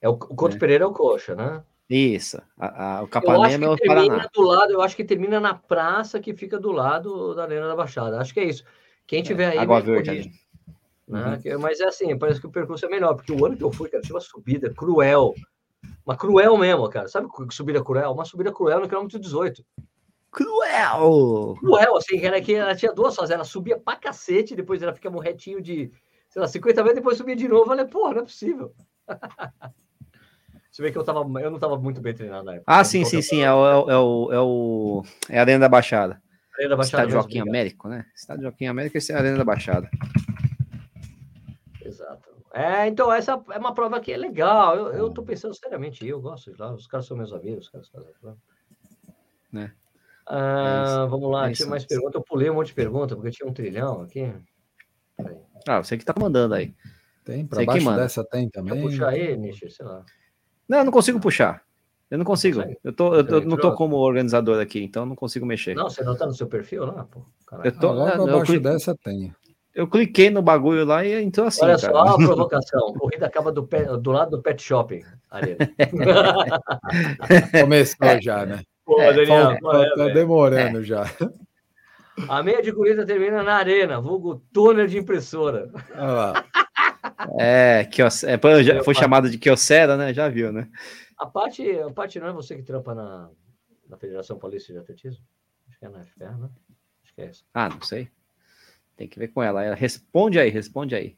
É o, o Couto é. Pereira é o Coxa, né? Isso, a, a, o Capanema é o Paraná. Do lado, eu acho que termina na praça que fica do lado da Arena da Baixada. Acho que é isso. Quem tiver aí. Água Verde. Né? Uhum. Mas é assim, parece que o percurso é melhor, porque o ano que eu fui, cara, tinha uma subida cruel. Uma cruel mesmo, cara. Sabe subida cruel? Uma subida cruel no quilômetro 18. Cruel! Cruel, assim, era que ela tinha duas fases, ela subia pra cacete, depois ela ficava um retinho de, sei lá, 50 metros, depois subia de novo. Eu falei, porra, não é possível. Você vê que eu, tava, eu não tava muito bem treinado na época. Ah, sim, sim, sim. É o, é, o, é, o, é a Arena da Baixada. Arena da Baixada. Estádio Joaquim Américo, né? Estádio Joaquim Américo e a Arena da Baixada. Exato. É, então, essa é uma prova que é legal. Eu, eu tô pensando seriamente, eu gosto de lá. Os caras são meus amigos, os caras fazem né? Ah, é vamos lá, é tinha mais perguntas. Eu pulei um monte de perguntas, porque tinha um trilhão aqui. Ah, você que tá mandando aí. Tem, para baixo dessa tem também. Quer puxar aí, Nishi, sei lá. Não, eu não consigo puxar. Eu não consigo. Eu, tô, eu, eu não tô como organizador aqui, então não consigo mexer. Não, você não tá no seu perfil lá, pô? Eu tô, ah, logo abaixo eu, dessa tem. Eu cliquei no bagulho lá e entrou assim. Olha cara. só a provocação. Corrida acaba do, pé, do lado do pet shopping. Começou é. já, né? Pô, é, Daniel, é, tá demorando é. já. A meia de corrida termina na arena, vulgo túnel de impressora. Ah, é, que é, foi chamado de Kiosera, né? Já viu, né? A parte, a parte não é você que trampa na, na Federação Paulista de Atletismo? Acho que é na FPA, né? Acho que é essa. Ah, não sei. Tem que ver com ela. ela responde aí, responde aí.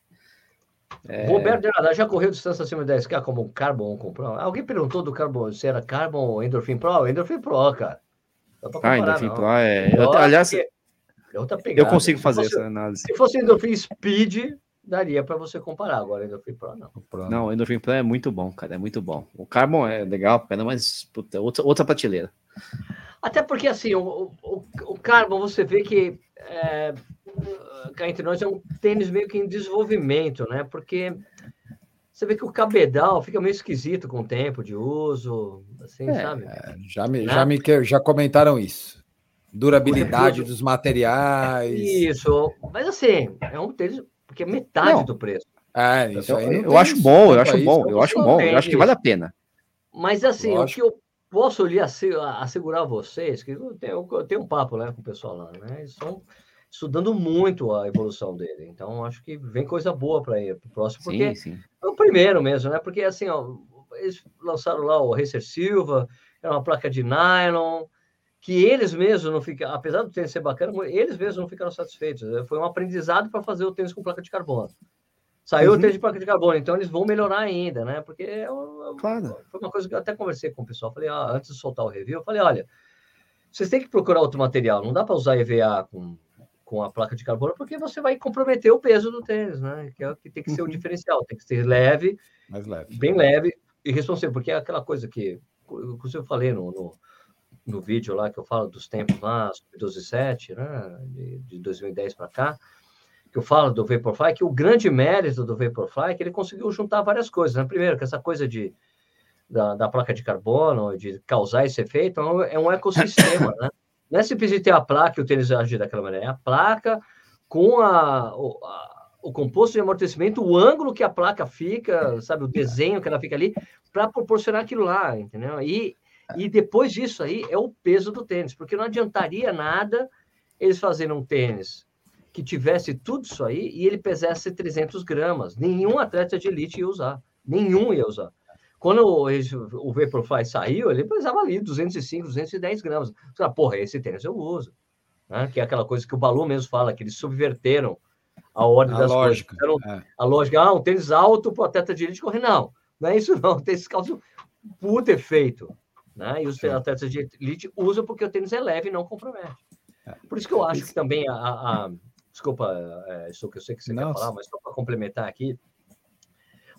É... Roberto de Nadar já correu distância acima de 10K como um Carbon ou com Pro? Alguém perguntou do Carbon se era Carbon ou Endorphin Pro? Endorphin Pro, cara. ah, Endorphin não. Pro é. Eu, aliás, é eu consigo fazer fosse, essa análise. Se fosse Endorphin Speed, daria para você comparar. Agora, Endorphin Pro, não. Pro, não, o Endorphin Pro é muito bom, cara. É muito bom. O Carbon é legal, mas puta, outra, outra prateleira. Até porque, assim, o, o, o Carbon, você vê que é, cá entre nós é um tênis meio que em desenvolvimento, né? Porque você vê que o cabedal fica meio esquisito com o tempo de uso, assim, é, sabe? Já me, né? já me já comentaram isso. Durabilidade dos materiais. Isso, mas assim, é um tênis porque é metade Não. do preço. É, isso aí eu, eu acho bom, eu acho bom, eu acho bom, eu acho que vale a pena. Mas assim, Lógico. o que eu posso lhe assegurar a vocês, que eu tenho, eu tenho um papo né, com o pessoal lá, né? Eles são estudando muito a evolução dele. Então, acho que vem coisa boa para ele, para o próximo, porque sim, sim. é o primeiro mesmo, né? Porque, assim, ó, eles lançaram lá o Racer Silva, é uma placa de nylon, que eles mesmos não ficaram, apesar do tênis ser bacana, eles mesmos não ficaram satisfeitos. Foi um aprendizado para fazer o tênis com placa de carbono. Saiu uhum. o tênis de placa de carbono, então eles vão melhorar ainda, né? Porque é claro. foi uma coisa que eu até conversei com o pessoal. Falei, ah, antes de soltar o review, eu falei, olha, vocês têm que procurar outro material, não dá para usar EVA com, com a placa de carbono, porque você vai comprometer o peso do tênis, né? Que é o que tem que ser o uhum. diferencial, tem que ser leve, mais leve, bem leve e responsável, porque é aquela coisa que, inclusive eu falei no, no, no, vídeo lá que eu falo dos tempos lá, 12.7, né? De, de 2010 para cá que eu falo do Vaporfly, que o grande mérito do Vaporfly é que ele conseguiu juntar várias coisas. Né? Primeiro, que essa coisa de, da, da, placa de carbono, de causar esse efeito, é um é ecossistema, né? Não é simplesmente ter a placa e o tênis agir daquela maneira, é a placa com a, o, a, o composto de amortecimento, o ângulo que a placa fica, sabe, o desenho que ela fica ali, para proporcionar aquilo lá, entendeu? E, e depois disso aí é o peso do tênis, porque não adiantaria nada eles fazerem um tênis que tivesse tudo isso aí e ele pesasse 300 gramas. Nenhum atleta de elite ia usar. Nenhum ia usar. Quando o, o Vaporfly saiu, ele pesava ali 205, 210 gramas. Você porra, esse tênis eu uso. Né? Que é aquela coisa que o Balu mesmo fala, que eles subverteram a ordem a das lógica, coisas. É. A lógica, ah, um tênis alto para o atleta de elite correr. Não, não é isso não. Tem esse caso puto efeito. Né? E os Sim. atletas de elite usam porque o tênis é leve e não compromete. É. Por isso que eu acho que também a, a Desculpa, é, isso que eu sei que você Nossa. quer falar, mas só para complementar aqui.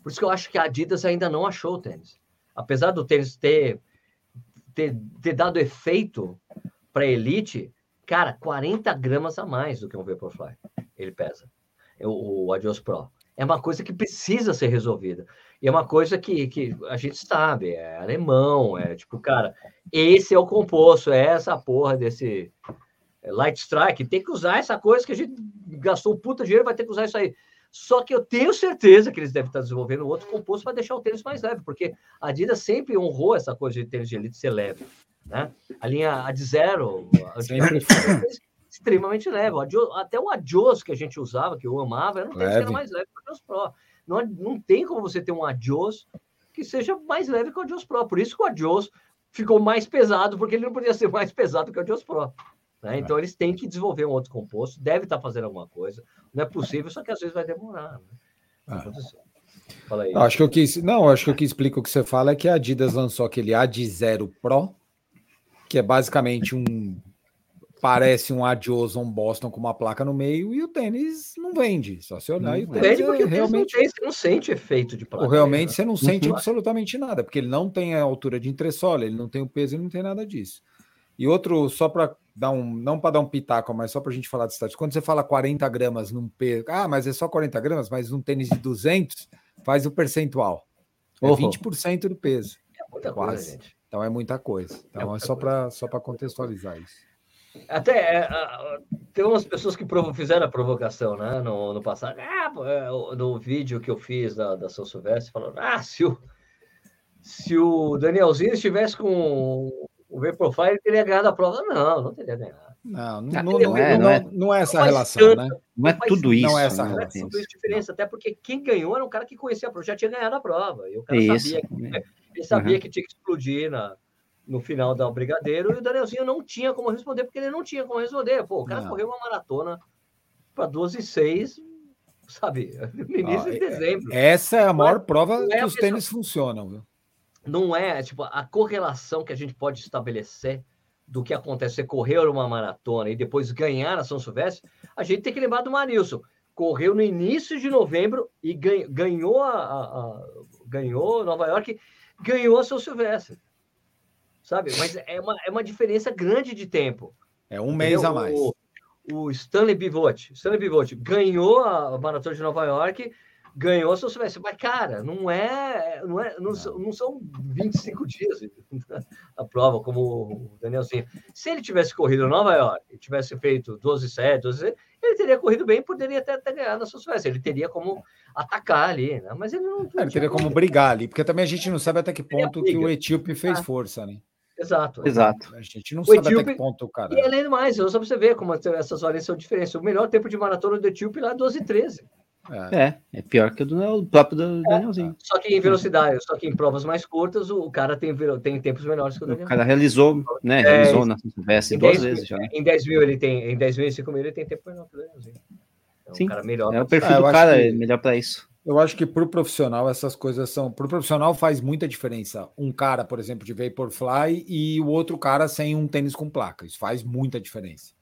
Por isso que eu acho que a Adidas ainda não achou o tênis. Apesar do tênis ter, ter, ter dado efeito para elite, cara, 40 gramas a mais do que um Vaporfly. Ele pesa. O, o Adios Pro. É uma coisa que precisa ser resolvida. E é uma coisa que, que a gente sabe, é alemão, é tipo, cara, esse é o composto, é essa porra desse, é, Light Strike, tem que usar essa coisa que a gente gastou um puta dinheiro, vai ter que usar isso aí. Só que eu tenho certeza que eles devem estar desenvolvendo outro composto para deixar o tênis mais leve, porque a Adidas sempre honrou essa coisa de tênis de elite ser leve. Né? A linha Ad Zero, extremamente leve. até o Adios que a gente usava, que eu amava, era um tênis que era mais leve que o Adios Pro. Não, não tem como você ter um Adios que seja mais leve que o Adios Pro. Por isso que o Adios ficou mais pesado, porque ele não podia ser mais pesado que o Adios Pro. Né? Então, eles têm que desenvolver um outro composto, deve estar fazendo alguma coisa. Não é possível, só que às vezes vai demorar. Né? Ah. Fala aí. Acho que eu quis, não, acho que o que explica o que você fala é que a Adidas lançou aquele Ad Zero Pro, que é basicamente um parece um Adios um Boston com uma placa no meio e o tênis não vende. Só se olhar não e o tênis é, realmente não, tem, você não sente efeito de placa. Ou realmente né? você não sente uhum. absolutamente nada, porque ele não tem a altura de entressola, ele não tem o peso, ele não tem nada disso. E outro, só para dar um, não para dar um pitaco, mas só para a gente falar de status. Quando você fala 40 gramas num peso, ah, mas é só 40 gramas, mas num tênis de 200 faz o percentual. É uhum. 20% do peso. É muita quase. coisa, gente. Então é muita coisa. Então é, é só para só para contextualizar isso. Até é, tem umas pessoas que fizeram a provocação, né, no, no passado. Ah, é, no vídeo que eu fiz da, da São Silvestre, falando: ah, se o, se o Danielzinho estivesse com o V-Profile teria ganhado a prova. Não, não teria ganhado. Não, não, não, não, é, não, é, não é essa relação, né? Não é tudo isso. Não é essa né? relação. Não é diferença, até porque quem ganhou era um cara que conhecia a prova, já tinha ganhado a prova. E o cara isso. sabia, que, ele sabia uhum. que tinha que explodir na, no final da Brigadeiro, e o Danielzinho não tinha como responder, porque ele não tinha como responder. Pô, o cara não. correu uma maratona para 12 e 6, sabe, no início ah, de dezembro. Essa é a maior prova é que os tênis funcionam, viu? não é tipo a correlação que a gente pode estabelecer do que acontece você correr uma maratona e depois ganhar a São Silvestre, a gente tem que lembrar do Marilson. Correu no início de novembro e ganhou a, a, a ganhou Nova York, ganhou a São Silvestre. Sabe? Mas é uma, é uma diferença grande de tempo. É um mês Entendeu? a mais. O, o Stanley Bivotti, Stanley Bivotti ganhou a maratona de Nova York ganhou São Silvestre. Mas, cara, não é. Não, é, não, não. não são 25 dias a prova, como o Danielzinho. Se ele tivesse corrido em Nova York e tivesse feito 12, 7, 12, 7, ele teria corrido bem poderia até ter ganhado a São Silvestre. Ele teria como atacar ali, né? Mas ele não. É, ele teria como brigar ali, porque também a gente não sabe até que ponto que o Etíope fez ah. força, né? Exato. Exato. A gente não o sabe Etíope, até que ponto o cara. E além do mais, só para você ver como essas variações são diferentes. O melhor tempo de maratona do Etíope lá é 12 e 13. É, é pior que o do próprio do é, Danielzinho. Só que em velocidade, só que em provas mais curtas, o cara tem, tem tempos melhores que o Daniel. O cara realizou, né? É, realizou na Silvestre duas vezes já. Em 10 mil ele tem, em 10 mil e 5 mil ele tem tempo melhor que o Danielzinho. Então, Sim, cara melhor. É o perfil ah, do cara que, é melhor para isso. Eu acho que para o profissional essas coisas são. Para o profissional faz muita diferença. Um cara, por exemplo, de Vaporfly e o outro cara sem um tênis com placa. Isso faz muita diferença.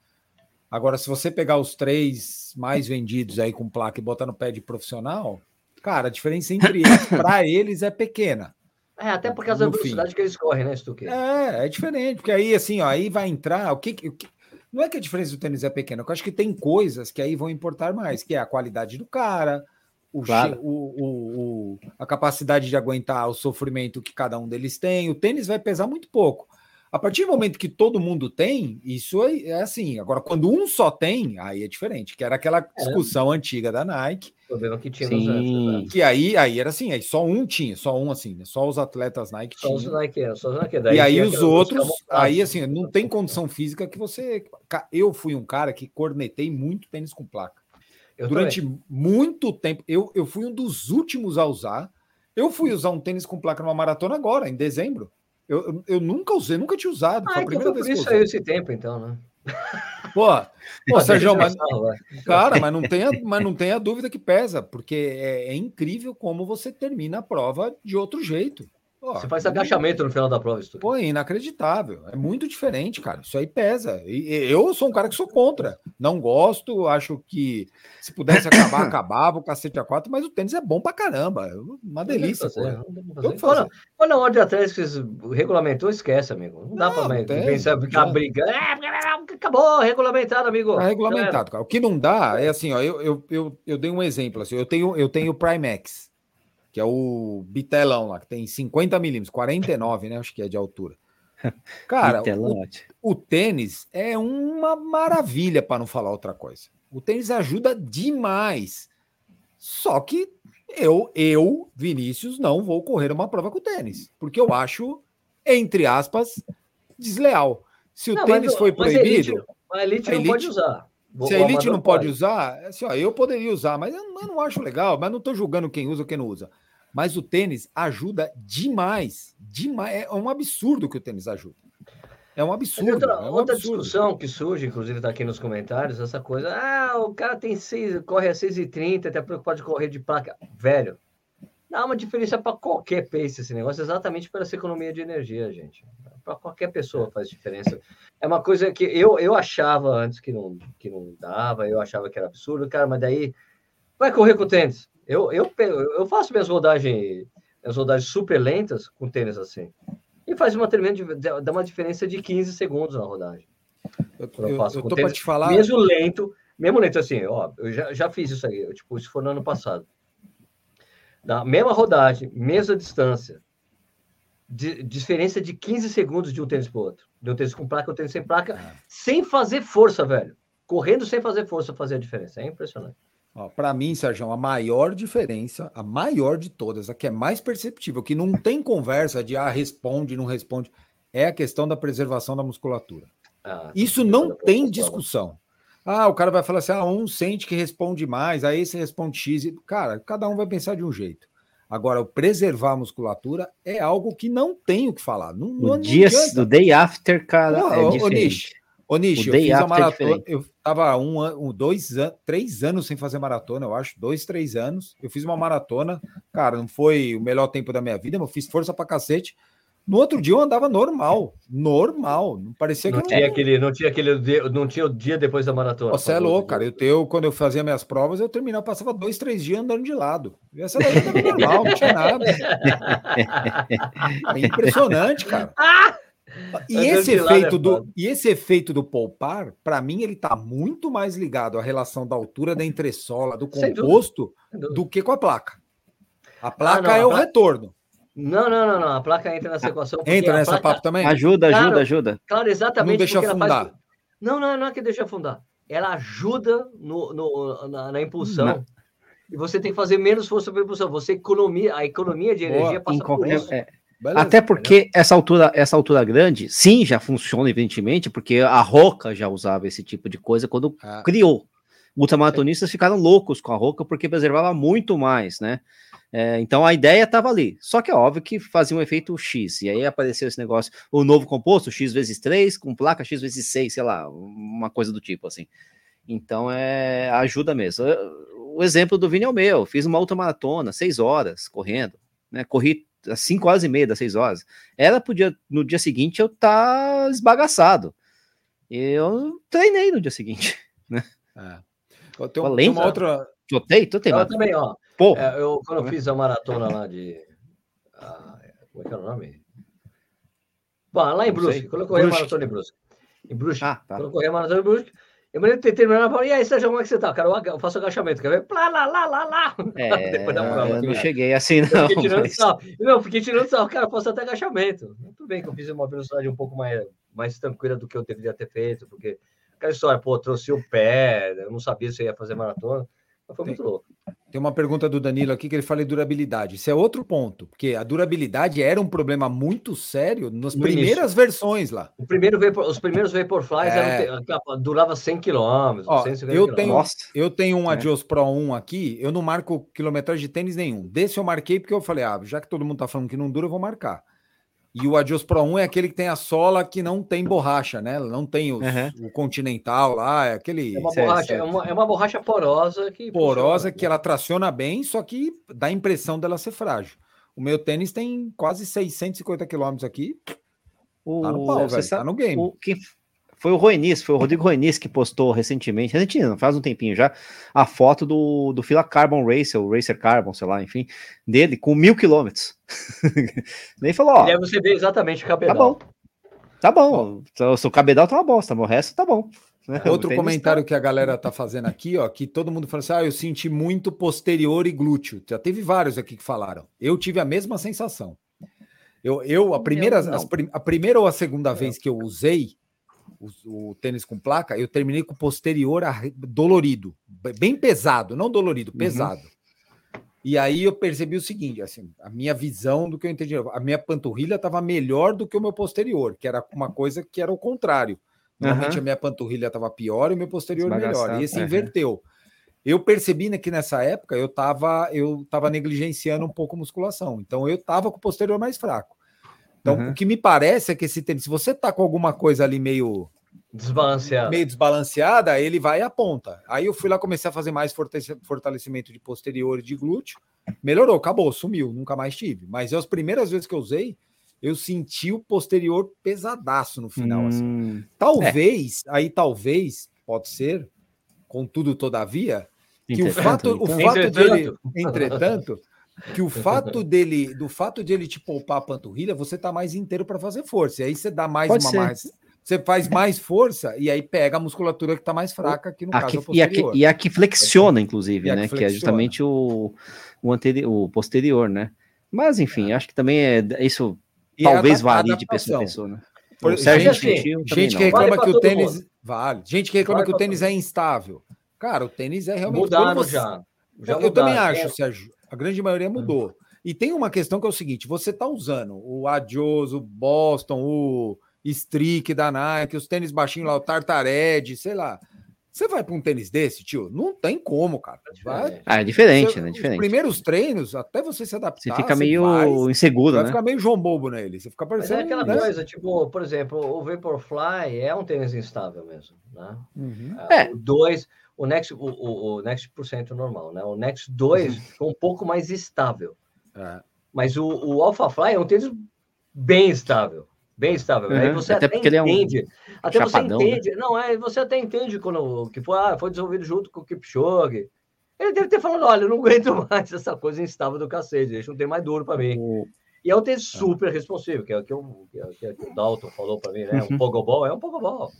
Agora, se você pegar os três mais vendidos aí com placa e botar no pé de profissional, cara, a diferença entre eles, para eles, é pequena. É, até por causa da velocidade fim. que eles correm, né, Stuque? É, é diferente, porque aí, assim, ó, aí vai entrar. O que, o que, não é que a diferença do tênis é pequena, eu acho que tem coisas que aí vão importar mais, que é a qualidade do cara, o, claro. o, o, o, a capacidade de aguentar o sofrimento que cada um deles tem. O tênis vai pesar muito pouco. A partir do momento que todo mundo tem, isso é, é assim. Agora, quando um só tem, aí é diferente, que era aquela é. discussão é. antiga da Nike. Que tinha Sim. Que aí, aí era assim, aí só um tinha, só um assim, né? Só os atletas Nike só tinham. Os Nike, é, só os Nike. Daí e aí os outros, aí assim, não tem condição física que você. Eu fui um cara que cornetei muito tênis com placa. Eu Durante também. muito tempo, eu, eu fui um dos últimos a usar. Eu fui usar um tênis com placa numa maratona agora, em dezembro. Eu, eu nunca usei, nunca tinha usado. Ah, foi a então primeira vez isso aí esse tempo, então, né? Pô, pô Sérgio, mas, cara, mas não, tenha, mas não tenha dúvida que pesa, porque é, é incrível como você termina a prova de outro jeito. Pô, você faz agachamento no final da prova, isso Pô, é inacreditável. É muito diferente, cara. Isso aí pesa. E, eu sou um cara que sou contra. Não gosto, acho que se pudesse acabar, acabava o cacete a quatro, mas o tênis é bom pra caramba. Uma delícia. Quando, quando a ordem atrás regulamentou, esquece, amigo. Não dá não, pra pensar, ficar brigando. É, acabou, regulamentado, amigo. É regulamentado, cara. O que não dá é assim, ó. Eu, eu, eu, eu dei um exemplo. Assim, eu tenho, eu tenho o Primex que é o bitelão lá, que tem 50 milímetros, 49, né? Acho que é de altura. Cara, o, o, tênis é uma maravilha, para não falar outra coisa. O tênis ajuda demais. Só que eu, eu, Vinícius, não vou correr uma prova com tênis, porque eu acho, entre aspas, desleal. Se o não, tênis mas, foi proibido. A elite, a elite, a elite não pode usar. Se a elite não pode usar, assim, ó, eu poderia usar, mas eu, eu não acho legal, mas não estou julgando quem usa ou quem não usa. Mas o tênis ajuda demais. demais. É um absurdo que o tênis ajuda. É um absurdo. Outra, é um outra absurdo. discussão que surge, inclusive está aqui nos comentários, essa coisa. Ah, o cara tem seis, corre a 6,30, até preocupado de correr de placa. Velho, dá uma diferença para qualquer pace esse negócio, exatamente para essa economia de energia, gente. Para qualquer pessoa faz diferença. É uma coisa que eu, eu achava antes que não, que não dava, eu achava que era absurdo, cara, mas daí vai correr com tênis. Eu, eu, eu faço minhas rodagens, minhas rodagens super lentas com tênis assim. E faz uma tremenda, dá uma diferença de 15 segundos na rodagem. Eu, eu, faço eu tô para te falar. Mesmo lento, mesmo lento assim, ó, eu já, já fiz isso aí, eu, tipo, isso foi no ano passado. Na mesma rodagem, mesma distância, de, diferença de 15 segundos de um tênis para o outro. De um tênis com placa, um tênis sem placa, é. sem fazer força, velho. Correndo sem fazer força fazer a diferença. É impressionante. Para mim, Sérgio, a maior diferença, a maior de todas, a que é mais perceptível, que não tem conversa de ah, responde, não responde, é a questão da preservação da musculatura. Ah, Isso não tem discussão. Ah, o cara vai falar assim: ah, um sente que responde mais, aí esse responde X. Cara, cada um vai pensar de um jeito. Agora, o preservar a musculatura é algo que não tem o que falar. Não, no não dia do day after, cara, não, é diferente. Ô, Nish, eu fiz a é maratona. É eu tava um, um, dois, três anos sem fazer maratona, eu acho, dois, três anos. Eu fiz uma maratona, cara, não foi o melhor tempo da minha vida, mas eu fiz força pra cacete. No outro dia eu andava normal, normal. Não parecia não que tinha aquele, não tinha aquele, não tinha o dia depois da maratona. Você é louco, cara. Eu, eu, quando eu fazia minhas provas, eu terminava, passava dois, três dias andando de lado. E essa daí tava normal, não tinha nada. É impressionante, cara. Ah! E esse, efeito do, e esse efeito do poupar, para mim, ele está muito mais ligado à relação da altura da entressola, do composto, do que com a placa. A placa ah, não, é a o placa... retorno. Não, não, não, não. A placa entra nessa equação. Entra nessa placa... papo também? Ajuda, ajuda, claro, ajuda. Claro, exatamente. Não deixa afundar. Faz... Não, não, não é que deixa afundar. Ela ajuda no, no na, na, impulsão. Não. E você tem que fazer menos força para impulsão. Você economia, a economia de energia Boa, passa por isso. É, Beleza, Até porque entendeu? essa altura, essa altura grande, sim, já funciona, evidentemente, porque a Roca já usava esse tipo de coisa quando ah. criou. Ultramaratonistas ficaram loucos com a Roca porque preservava muito mais, né? É, então a ideia estava ali. Só que é óbvio que fazia um efeito X. E aí apareceu esse negócio, o novo composto, X vezes 3, com placa X vezes 6, sei lá, uma coisa do tipo assim. Então é ajuda mesmo. O exemplo do Vini é o meu. Fiz uma ultramaratona, 6 horas correndo, né? Corri às 5 horas e meia das 6 horas. Era pro dia, no dia seguinte eu estar tá esbagaçado. Eu treinei no dia seguinte, né? É. Tem, tem uma outra. Totei, totei. Eu também, ó. Pô. É, eu, quando eu fiz a maratona lá de. Ah, como é que era o nome? Bom, lá em Brusque, quando eu corri a maratona em Brusque. Em Brusque. Ah, tá. Quando eu corri a maratona em Brusque, eu me lembro de terminar e aí, Sérgio, como é que você tá? Cara, eu faço agachamento, quer ver? Plá, lá, lá, lá, lá. É, Depois da prova. Eu não cheguei assim, não. Eu fiquei tirando mas... sal. Não, fiquei tirando sal. Cara, eu faço até agachamento. Tudo bem que eu fiz uma velocidade um pouco mais, mais tranquila do que eu deveria ter feito, porque aquela história, pô, trouxe o pé, eu não sabia se eu ia fazer maratona. Mas foi muito louco. Tem uma pergunta do Danilo aqui que ele fala em durabilidade. Isso é outro ponto, porque a durabilidade era um problema muito sério nas no primeiras início. versões lá. O primeiro vapor, os primeiros Vaporflies é... eram, durava 100 km. Eu, tenho, eu tenho um é. Adios Pro 1 aqui, eu não marco quilometragem de tênis nenhum. Desse eu marquei porque eu falei, ah, já que todo mundo tá falando que não dura, eu vou marcar. E o Adios Pro 1 é aquele que tem a sola que não tem borracha, né? Não tem os, uhum. o Continental lá, é aquele. É uma, borracha, é uma, é uma borracha porosa que. Porosa que ela traciona bem, só que dá a impressão dela ser frágil. O meu tênis tem quase 650 quilômetros aqui. O, tá no pau, velho, tá no game. O, quem, foi o Roenis, foi o Rodrigo Roenis que postou recentemente, recentemente, faz um tempinho já, a foto do, do Fila Carbon Racer, o Racer Carbon, sei lá, enfim, dele com mil quilômetros. Nem falou, ó. Deve você ver exatamente o cabedal. Tá bom. Tá bom. O seu cabedal tá uma bosta, mas o resto tá bom. Outro comentário tá... que a galera tá fazendo aqui, ó, que todo mundo fala assim: ah, eu senti muito posterior e glúteo. Já teve vários aqui que falaram. Eu tive a mesma sensação. Eu, eu a primeira, as, a primeira ou a segunda vez que eu usei, o, o, tênis com placa, eu terminei com o posterior dolorido, bem pesado, não dolorido, uhum. pesado. Uhum. E aí eu percebi o seguinte, assim, a minha visão do que eu entendi, a minha panturrilha estava melhor do que o meu posterior, que era uma coisa que era o contrário. Normalmente uhum. a minha panturrilha estava pior e o meu posterior melhor. E esse uhum. inverteu. Eu percebi que nessa época eu estava eu tava negligenciando um pouco a musculação. Então eu estava com o posterior mais fraco. Então, uhum. o que me parece é que esse tênis, se você tá com alguma coisa ali meio desbalanceada, meio desbalanceada, ele vai à ponta. Aí eu fui lá, comecei a fazer mais fortalecimento de posterior e de glúteo. Melhorou, acabou, sumiu, nunca mais tive. Mas as primeiras vezes que eu usei, eu senti o posterior pesadaço no final. Assim. Hum, assim. Talvez, é. aí talvez, pode ser, contudo, todavia, que o fato, o fato dele, entretanto, que o fato dele, do fato de ele te poupar a panturrilha, você tá mais inteiro para fazer força. E aí você dá mais Pode uma ser. mais. Você faz mais força e aí pega a musculatura que tá mais fraca, que no a caso que, é e, a que, e a que flexiona, inclusive, né? Que, que, é justamente o, o, anterior, o posterior, né? Mas, enfim, é. acho que também é isso e talvez varie de pessoa a pessoa, né? Por, gente, sentiu, gente que reclama vale que o tênis mundo. vale. Gente que reclama vale que o tênis é instável. Cara, o tênis é realmente. Mudaram você... já. Já. Eu, também acho, é. Sérgio. A grande maioria mudou. E tem uma questão que é o seguinte: você está usando o Adios, o Boston, o Streak da Nike, os tênis baixinhos lá, o Tartared, sei lá. Você vai para um tênis desse, tio? Não tem como, cara. Vai, ah, é diferente, você, né? Diferente. Os primeiros treinos, até você se adaptar. Você fica meio vai, inseguro, vai né? Vai ficar meio João Bobo nele. Você fica parecendo. Mas é aquela né? coisa, tipo, por exemplo, o Vaporfly é um tênis instável mesmo, né? Uhum. É. O 2, o Next, o, o, o Next Percent normal, né? O Next 2 uhum. ficou um pouco mais estável. É. Mas o, o AlphaFly é um tênis bem estável. Bem estável. Uhum. Aí você até, até entende. É um até chapadão, você né? entende. Né? Não, é, você até entende quando que foi, ah, foi desenvolvido junto com o Kipchoge. Ele deve ter falado: olha, eu não aguento mais essa coisa instável do cacete, deixa um ter mais duro para mim. E é um tênis é. super responsivo, que é o que, eu, que, é, que, o Dalton falou para mim, né? Um pogobol é um pogobol.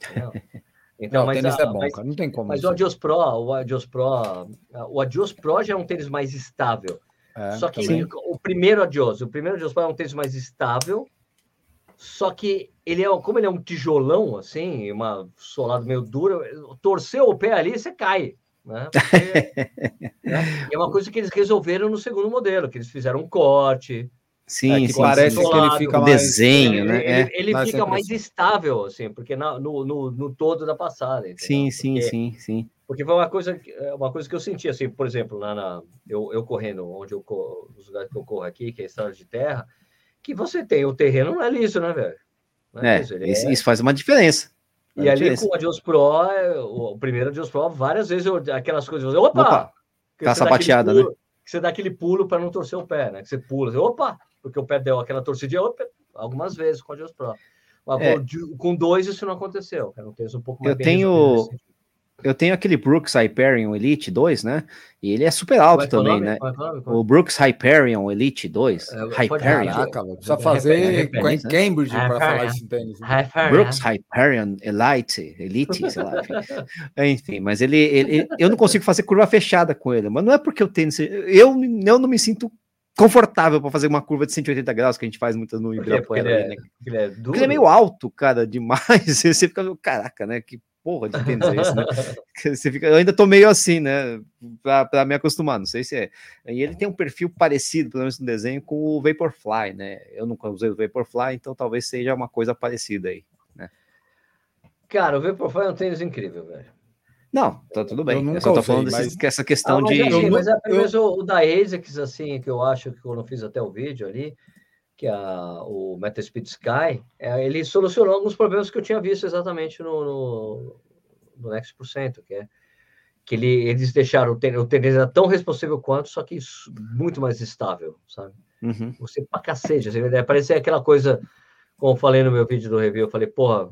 Então, não, mas, tênis a, é bom, mas, cara. Não tem como. Mas o Adios Pro, o Adios Pro, o Adios Pro já é um tênis mais estável. É, só que o primeiro Adios, o primeiro Adios Pro é um tênis mais estável, só que ele é, como ele é um tijolão, assim, uma solado meio dura, torceu o pé ali, você cai. Né? Porque, né? É uma coisa que eles resolveram no segundo modelo, que eles fizeram um corte, Sim, é, que sim, parece sim. que ele fica mais... desenho, né? Ele, ele Dá fica essa mais impressão. estável, assim, porque na- no, no, no todo da passada. entendeu? Sim, sim, Porque- sim, sim. Porque foi uma coisa, que- é uma coisa que eu senti, assim, por exemplo, lá na, eu, eu correndo, onde eu corro, nos lugares que eu corro aqui, que é estrada de terra, que você tem, o terreno não é liso, né, velho? É, liso, ele isso, é- isso faz uma diferença. Faz E uma ali diferença. com o Adios Pro, é, o primeiro Adios Pro, várias vezes eu, aquelas coisas, eu, opa! Opa, aquele bateada, pulo- Que você dá aquele pulo para não torcer o pé, né? Que você pula, você, opa! Porque o pé deu aquela torcidinha, algumas vezes com o Adios Pro. Mas É. com, dois isso não aconteceu, era um tênis um pouco mais Eu bem tenho-. Eu tenho aquele Brooks Hyperion Elite 2, né? E ele é super alto é é também, nome? né? É o Brooks Hyperion Elite 2. É, pode Hyperion. Caraca, precisa fazer em Cambridge para falar isso em tênis. né? Brooks Hyperion Elite, Elite, sei lá. Enfim, Enfim, mas ele, ele- ele- eu não consigo fazer curva fechada com ele, mas não é porque o tênis. Eu, eu não me sinto confortável para fazer uma curva de 180 graus que a gente faz muitas no quê? Porque Ibirapuera. ele ali, é, né? porque ele é duro. Porque ele é meio alto, cara, demais. Você fica, caraca, né? Que porra de tênis é esse, né? Você fica, eu ainda tô meio assim, né? Pra me acostumar, não sei se é. E ele tem um perfil parecido, pelo menos no desenho, com o Vaporfly, né? Eu nunca usei o Vaporfly, então talvez seja uma coisa parecida aí. Cara, o Vaporfly é um tênis incrível, velho. Não, tá tudo Eu bem. Eu, nunca só tô usei, falando mas- desse- que essa questão Ah, mas, de. assim, Eu mas é pelo menos o, o da ASICS, assim, que eu acho que eu não fiz até o vídeo ali, que é a, o Metaspeed Sky, é, ele solucionou alguns problemas que eu tinha visto exatamente no, no, no Next Percento, que é que ele, eles deixaram o tênis, o tênis era tão responsível quanto, só que isso- muito mais estável, sabe? Uhum. Você pra cacete, assim, né? parecia aquela coisa, como eu falei no meu vídeo do review, eu falei, porra,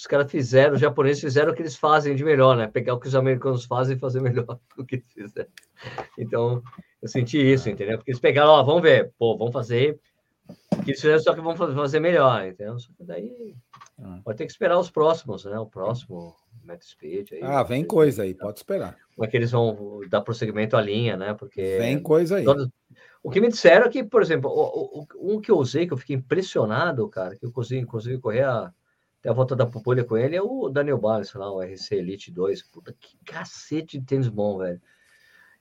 os caras fizeram, os japoneses fizeram o que eles fazem de melhor, né? Pegar o que os americanos fazem e fazer melhor do que eles fizeram. Então, eu senti isso, entendeu? Porque eles pegaram, ó, vamos ver, pô, vamos fazer o que eles fizeram, só que vamos fa- fazer melhor, entendeu? Só que daí Ah. vai ter que esperar os próximos, né? O próximo Speed aí. Ah, vem coisa aí, pode esperar. Como é que eles vão dar prosseguimento à linha, né? Porque Vem coisa aí. Todos- O que me disseram é que, por exemplo, o, o- um que eu usei, que eu fiquei impressionado, cara, que eu consegui, inclusive, correr a, até a volta da Pupulha com ele, é o Daniel Barnes, lá, o RC Elite 2. Puta, que cacete de tênis bom, velho.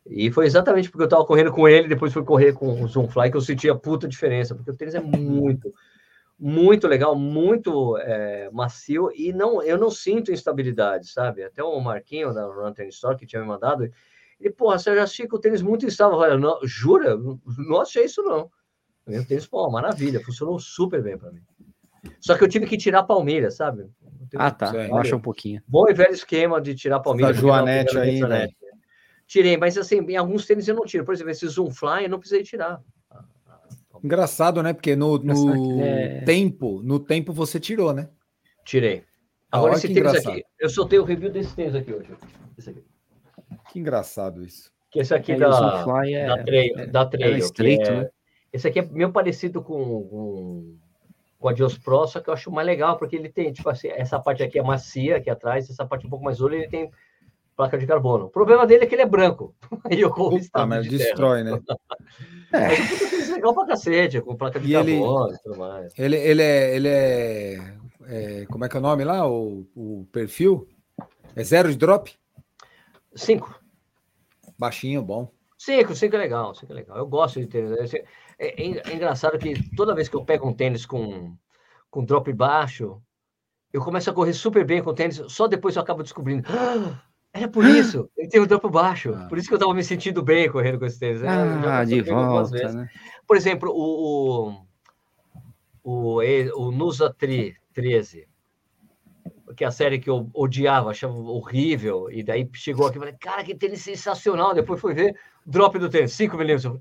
E foi exatamente porque eu tava correndo com ele, depois fui correr com o Zoomfly, que eu senti a puta diferença, porque o tênis é muito, muito legal, muito é, macio, e não, eu não sinto instabilidade, sabe? Até o Marquinho da Run Tennis Store, que tinha me mandado, ele, porra, você já achei que o tênis muito instável. Eu falei, não, jura? Não- achei isso, não. O tênis, pô, maravilha, funcionou super bem para mim. Só que eu tive que tirar a palmilha, sabe? Ah, tá. Baixa um pouquinho. Bom e velho esquema de tirar palmilha. Da Joanete aí, Joanete, né? Tirei, mas assim, em alguns tênis eu não tiro. Por exemplo, esse Zoom Fly eu não precisei tirar. Engraçado, né? Porque no, no É. tempo, no tempo você tirou, né? Tirei. Ah, Agora esse tênis engraçado. aqui, eu soltei o review desse tênis aqui hoje. Esse aqui. Que engraçado isso. Que esse aqui É, da, Zoomfly é- da Trail. da trail é estreito, é- né? Esse aqui é meio parecido com, com, com a Dios Pro, só que eu acho mais legal, porque ele tem, tipo assim, essa parte aqui é macia, aqui atrás, essa parte um pouco mais dura, ele tem placa de carbono. O problema dele é que ele é branco. Aí eu corro estado mas de terra. destrói, né? É legal pra cacete, com placa de E ele- carbono e tudo mais. Ele, ele é. Ele é, é- Como é que é o nome lá? O, o perfil? É zero de drop? Cinco. Baixinho, bom. Cinco, cinco é legal, cinco é legal. Eu gosto de tênis. É, é- é engraçado que toda vez que eu pego um tênis com, com drop baixo, eu começo a correr super bem com o tênis, só depois eu acabo descobrindo. "Ah, é por isso, ele tem o drop baixo. Ah. Por isso que eu tava me sentindo bem correndo com esse tênis. Já Ah, de volta, né? Por exemplo, o, o, o, o Nusa Tri 13, que é a série que eu odiava, achava horrível, e daí chegou aqui e falei, cara, que tênis sensacional. Depois fui ver, drop do tênis, 5 milímetros.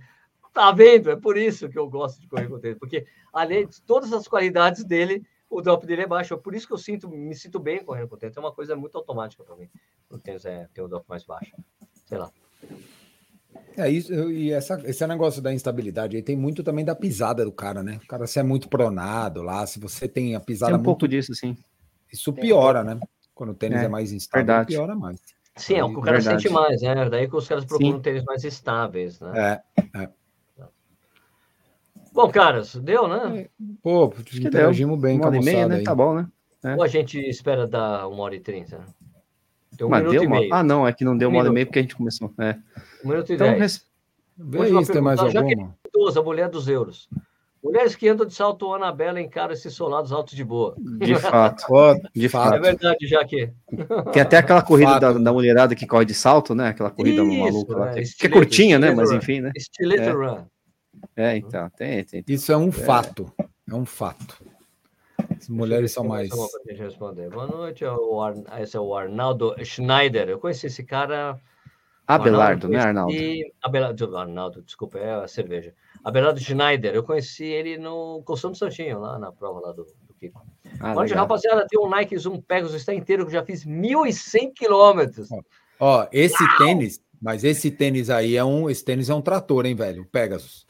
Tá vendo? É por isso que eu gosto de correr com o tênis, porque além de todas as qualidades dele, o drop dele é baixo. É por isso que eu sinto, me sinto bem correndo com o tênis. É uma coisa muito automática para mim. O tênis é ter o drop mais baixo. Sei lá. É isso, e essa, esse negócio da instabilidade aí tem muito também da pisada do cara, né? O cara se é muito pronado lá, se você tem a Tem pisada um muito, pouco disso, sim. isso piora, né? Quando o tênis é, É, mais instável, verdade. piora mais. Sim, é o que o cara Verdade. sente mais, né? Daí que os caras procuram Sim. tênis mais estáveis, né? É, Bom, caras, deu, né? pô, que interagimos bem Uma com a hora e meia, moçada né? aí. Tá bom, né? É. Ou a gente espera dar uma hora e trinta? Tem um Mas minuto deu e uma... meio. Ah, não, é que não deu Um uma hora e meia porque a gente começou. É. Um minuto e Então, dez. res- Vê se tem mais já que- alguma. Duas, a mulher dos euros. Mulheres que andam de salto Anabela encaram esses solados altos de boa. De fato. de fato. É verdade, já que. Tem até aquela corrida da, da, mulherada que corre de salto, né? Aquela corrida Isso, maluca lá. Né? Que, é curtinha, né? Mas enfim, né? Stiletto é. Run. É, então, tem, tem, tem. Isso é um é. fato. É um fato. As mulheres são mais. Boa noite, esse é o Arnaldo Schneider. Eu conheci esse cara. Abelardo, né, Arnaldo? Abelardo, Arnaldo, desculpa, é a cerveja. Abelardo Schneider, eu conheci ele no Costume Santinho, lá na prova lá do, do Kiko. Ah, rapaziada, tem um Nike Zoom Pegasus, está inteiro, que já fiz 1.100 quilômetros. Ó, esse Uau! tênis, mas esse tênis aí é um, esse tênis é um trator, hein, velho? Pegasus.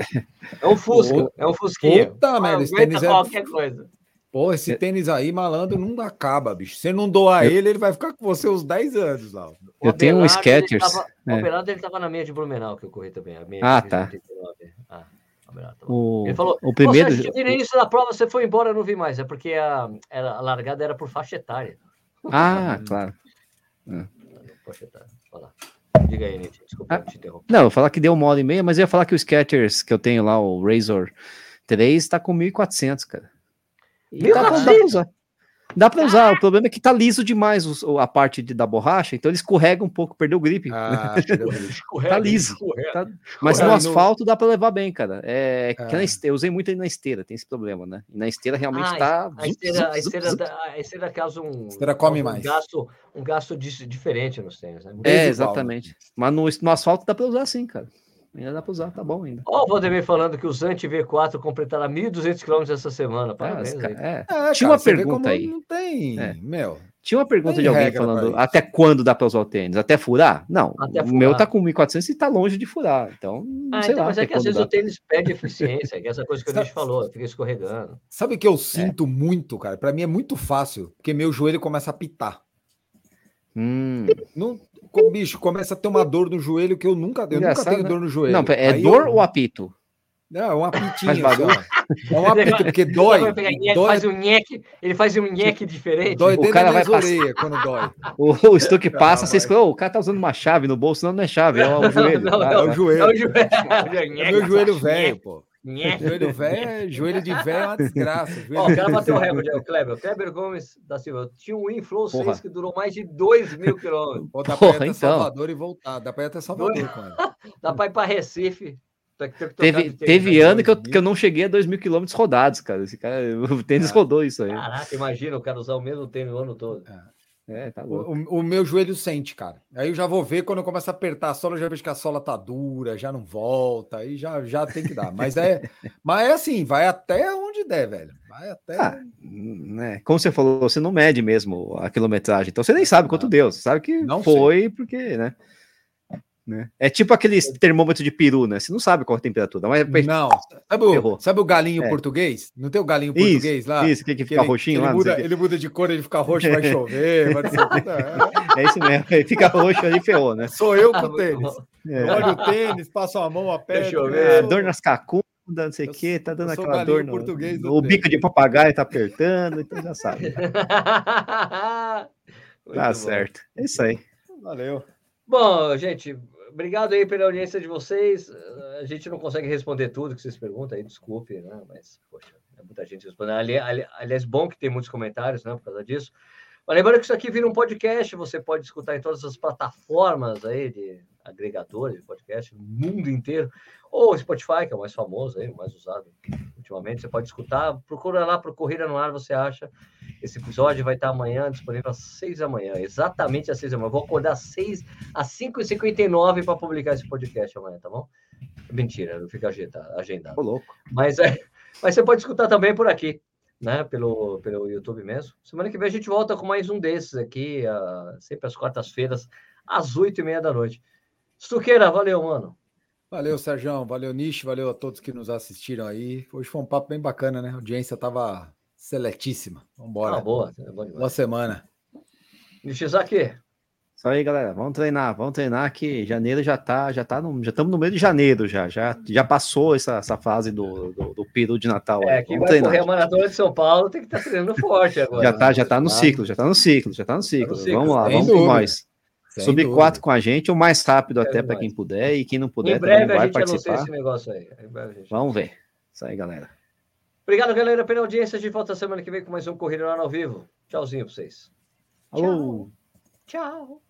É um Fusca, é um Fusquinha. Puta merda, esse tênis é qualquer coisa. Pô, esse tênis aí, malandro, não acaba, bicho. Se não doar eu... ele, ele vai ficar com você uns 10 anos lá. Eu tenho um Skechers. Tava, é. O Abelardo, ele tava na meia de Blumenau, que eu corri também. ah, tá. Ah, o, ele falou, o primeiro... No início da prova, você foi embora, eu não vi mais. É porque a, a largada era por faixa etária. Ah, claro. É. Faixa etária. Fala. Diga aí, Nietzsche. Desculpa, ah, te interromper. Não, eu ia falar que deu uma hora e meia, mas eu ia falar que o Skechers que eu tenho lá, o Razor 3, tá com 1.400, cara. E dá, pra, dá pra usar. Usar, o problema é que tá liso demais o, a parte de, da borracha, então ele escorrega um pouco, perdeu o grip. Ah, escorrega, tá liso. Escorrega, tá... Mas no asfalto dá pra levar bem, cara. É, é. Na esteira, eu usei muito na esteira, tem esse problema, né? E na esteira realmente ah, tá. A esteira, a esteira, a esteira causa um, a esteira come um mais. gasto, um gasto diferente nos tênis, né? É, exatamente. Mas no, no asfalto dá pra usar sim, cara. Ainda dá para usar, tá bom ainda. Ó, o Valdemir falando que o Zante V4 completará 1.200 km essa semana. Parabéns. É, é. Tinha uma pergunta aí. Não tem, é. meu. Tinha uma pergunta de alguém falando até quando dá para usar o tênis? Até furar? Não. Até furar. O meu tá com 1.400 e tá longe de furar. Então, ah, sei então, lá. Mas é que às vezes dá. o tênis perde eficiência, que é essa coisa que a gente falou, fica escorregando. Sabe o que eu é. sinto muito, cara? Para mim é muito fácil, porque meu joelho começa a pitar. Hum. Não, bicho, começa a ter uma dor no joelho que eu nunca, eu nunca tenho né? dor no joelho. Não, é Aí dor eu... ou apito? Não, é um apitinho. É um apito, porque dói. Ele dói. faz um nheque, ele faz um nheque diferente. Dói o cara vai passar. quando dói. O, o Stuck passa, vocês falam, oh, o cara tá usando uma chave no bolso, não, não é chave, é o joelho. Não, não, tá, é o joelho. É o joelho. É meu joelho velho, pô. Joelho velho, joelho de velho é uma desgraça. Ó, o cara bateu o recorde, o Kleber. O Kleber Gomes da Silva tinha um Inflow 6 que durou mais de 2 mil quilômetros. Pô, dá pra ir até então. Salvador e voltar. Dá pra ir até Salvador, cara. Dá pra ir pra Recife. Teve, teve ano que eu, que eu não cheguei a 2 mil quilômetros rodados, cara. Esse cara, o tênis rodou isso aí. Caraca, imagina o cara usar o mesmo tênis o ano todo. É. É, tá louco. O, o, meu joelho sente, cara. Aí eu já vou ver quando eu começo a apertar a sola, eu já vejo que a sola tá dura, já não volta, aí já, já tem que dar. Mas é, mas é assim, vai até onde der, velho. Vai até. Ah, né? Como você falou, você não mede mesmo a quilometragem, então você nem sabe quanto deu. Você sabe que não foi sei. porque, né? Né? É tipo aquele termômetro de peru, né? Você não sabe qual a temperatura. Mas... Não. Sabe o, sabe o galinho é. português? Não tem o galinho isso, português lá? Isso, que, que fica ele, roxinho ele lá. Muda, ele muda de cor, ele fica roxo, vai chover. vai é. é isso mesmo. Ele fica roxo ali ferrou, né? Sou eu com o tênis. É. Olha o tênis, passo a mão, aperto. É, dor nas cacundas, não sei o quê, tá dando aquela dor no. O bico de papagaio tá apertando, então já sabe. tá bom. certo. É isso aí. Valeu. Bom, gente, obrigado aí pela audiência de vocês. A gente não consegue responder tudo que vocês perguntam aí, desculpe, né? Mas, poxa, é muita gente respondendo. Ali, ali, aliás, bom que tem muitos comentários, né? Por causa disso. Mas lembrando que isso aqui vira um podcast, você pode escutar em todas as plataformas aí de agregadores de podcast no mundo inteiro, ou Spotify, que é o mais famoso aí, o mais usado ultimamente, você pode escutar, procura lá pro Corrida no Ar, você acha. Esse episódio vai estar amanhã, disponível às seis da manhã, exatamente às seis da manhã. vou acordar às seis, às cinco e cinquenta e nove para publicar esse podcast amanhã, tá bom? Mentira, não fica agendado. Ô, louco. Mas, é, mas você pode escutar também por aqui, né? Pelo, pelo YouTube mesmo. Semana que vem a gente volta com mais um desses aqui, uh, sempre às quartas-feiras, às oito e meia da noite. Stuqueira, valeu, mano. Valeu, Sérgio. Valeu, Nish. Valeu a todos que nos assistiram aí. Hoje foi um papo bem bacana, né? A audiência estava seletíssima. Vamos embora. Ah, boa. É boa semana. Nishizaki. Isso aí, galera. Vamos treinar. Vamos treinar que janeiro já tá, já tá no, já estamos no meio de janeiro já. Já, já passou essa, essa fase do, do, do peru de Natal. É, quem vai treinar. correr a maratona de São Paulo tem que estar tá treinando forte agora. Já tá, né? já tá no ciclo, já tá no ciclo, já tá no ciclo. Tá no ciclo. Vamos lá, vamos com nós. Subir quatro com a gente, o mais rápido é até para quem puder, e quem não puder em breve vai a gente participar. esse negócio aí. Gente... Vamos ver. Isso aí, galera. Obrigado, galera, pela audiência. A gente volta semana que vem com mais um Corrida ao Vivo. Tchauzinho pra vocês. Alô. Tchau. Tchau.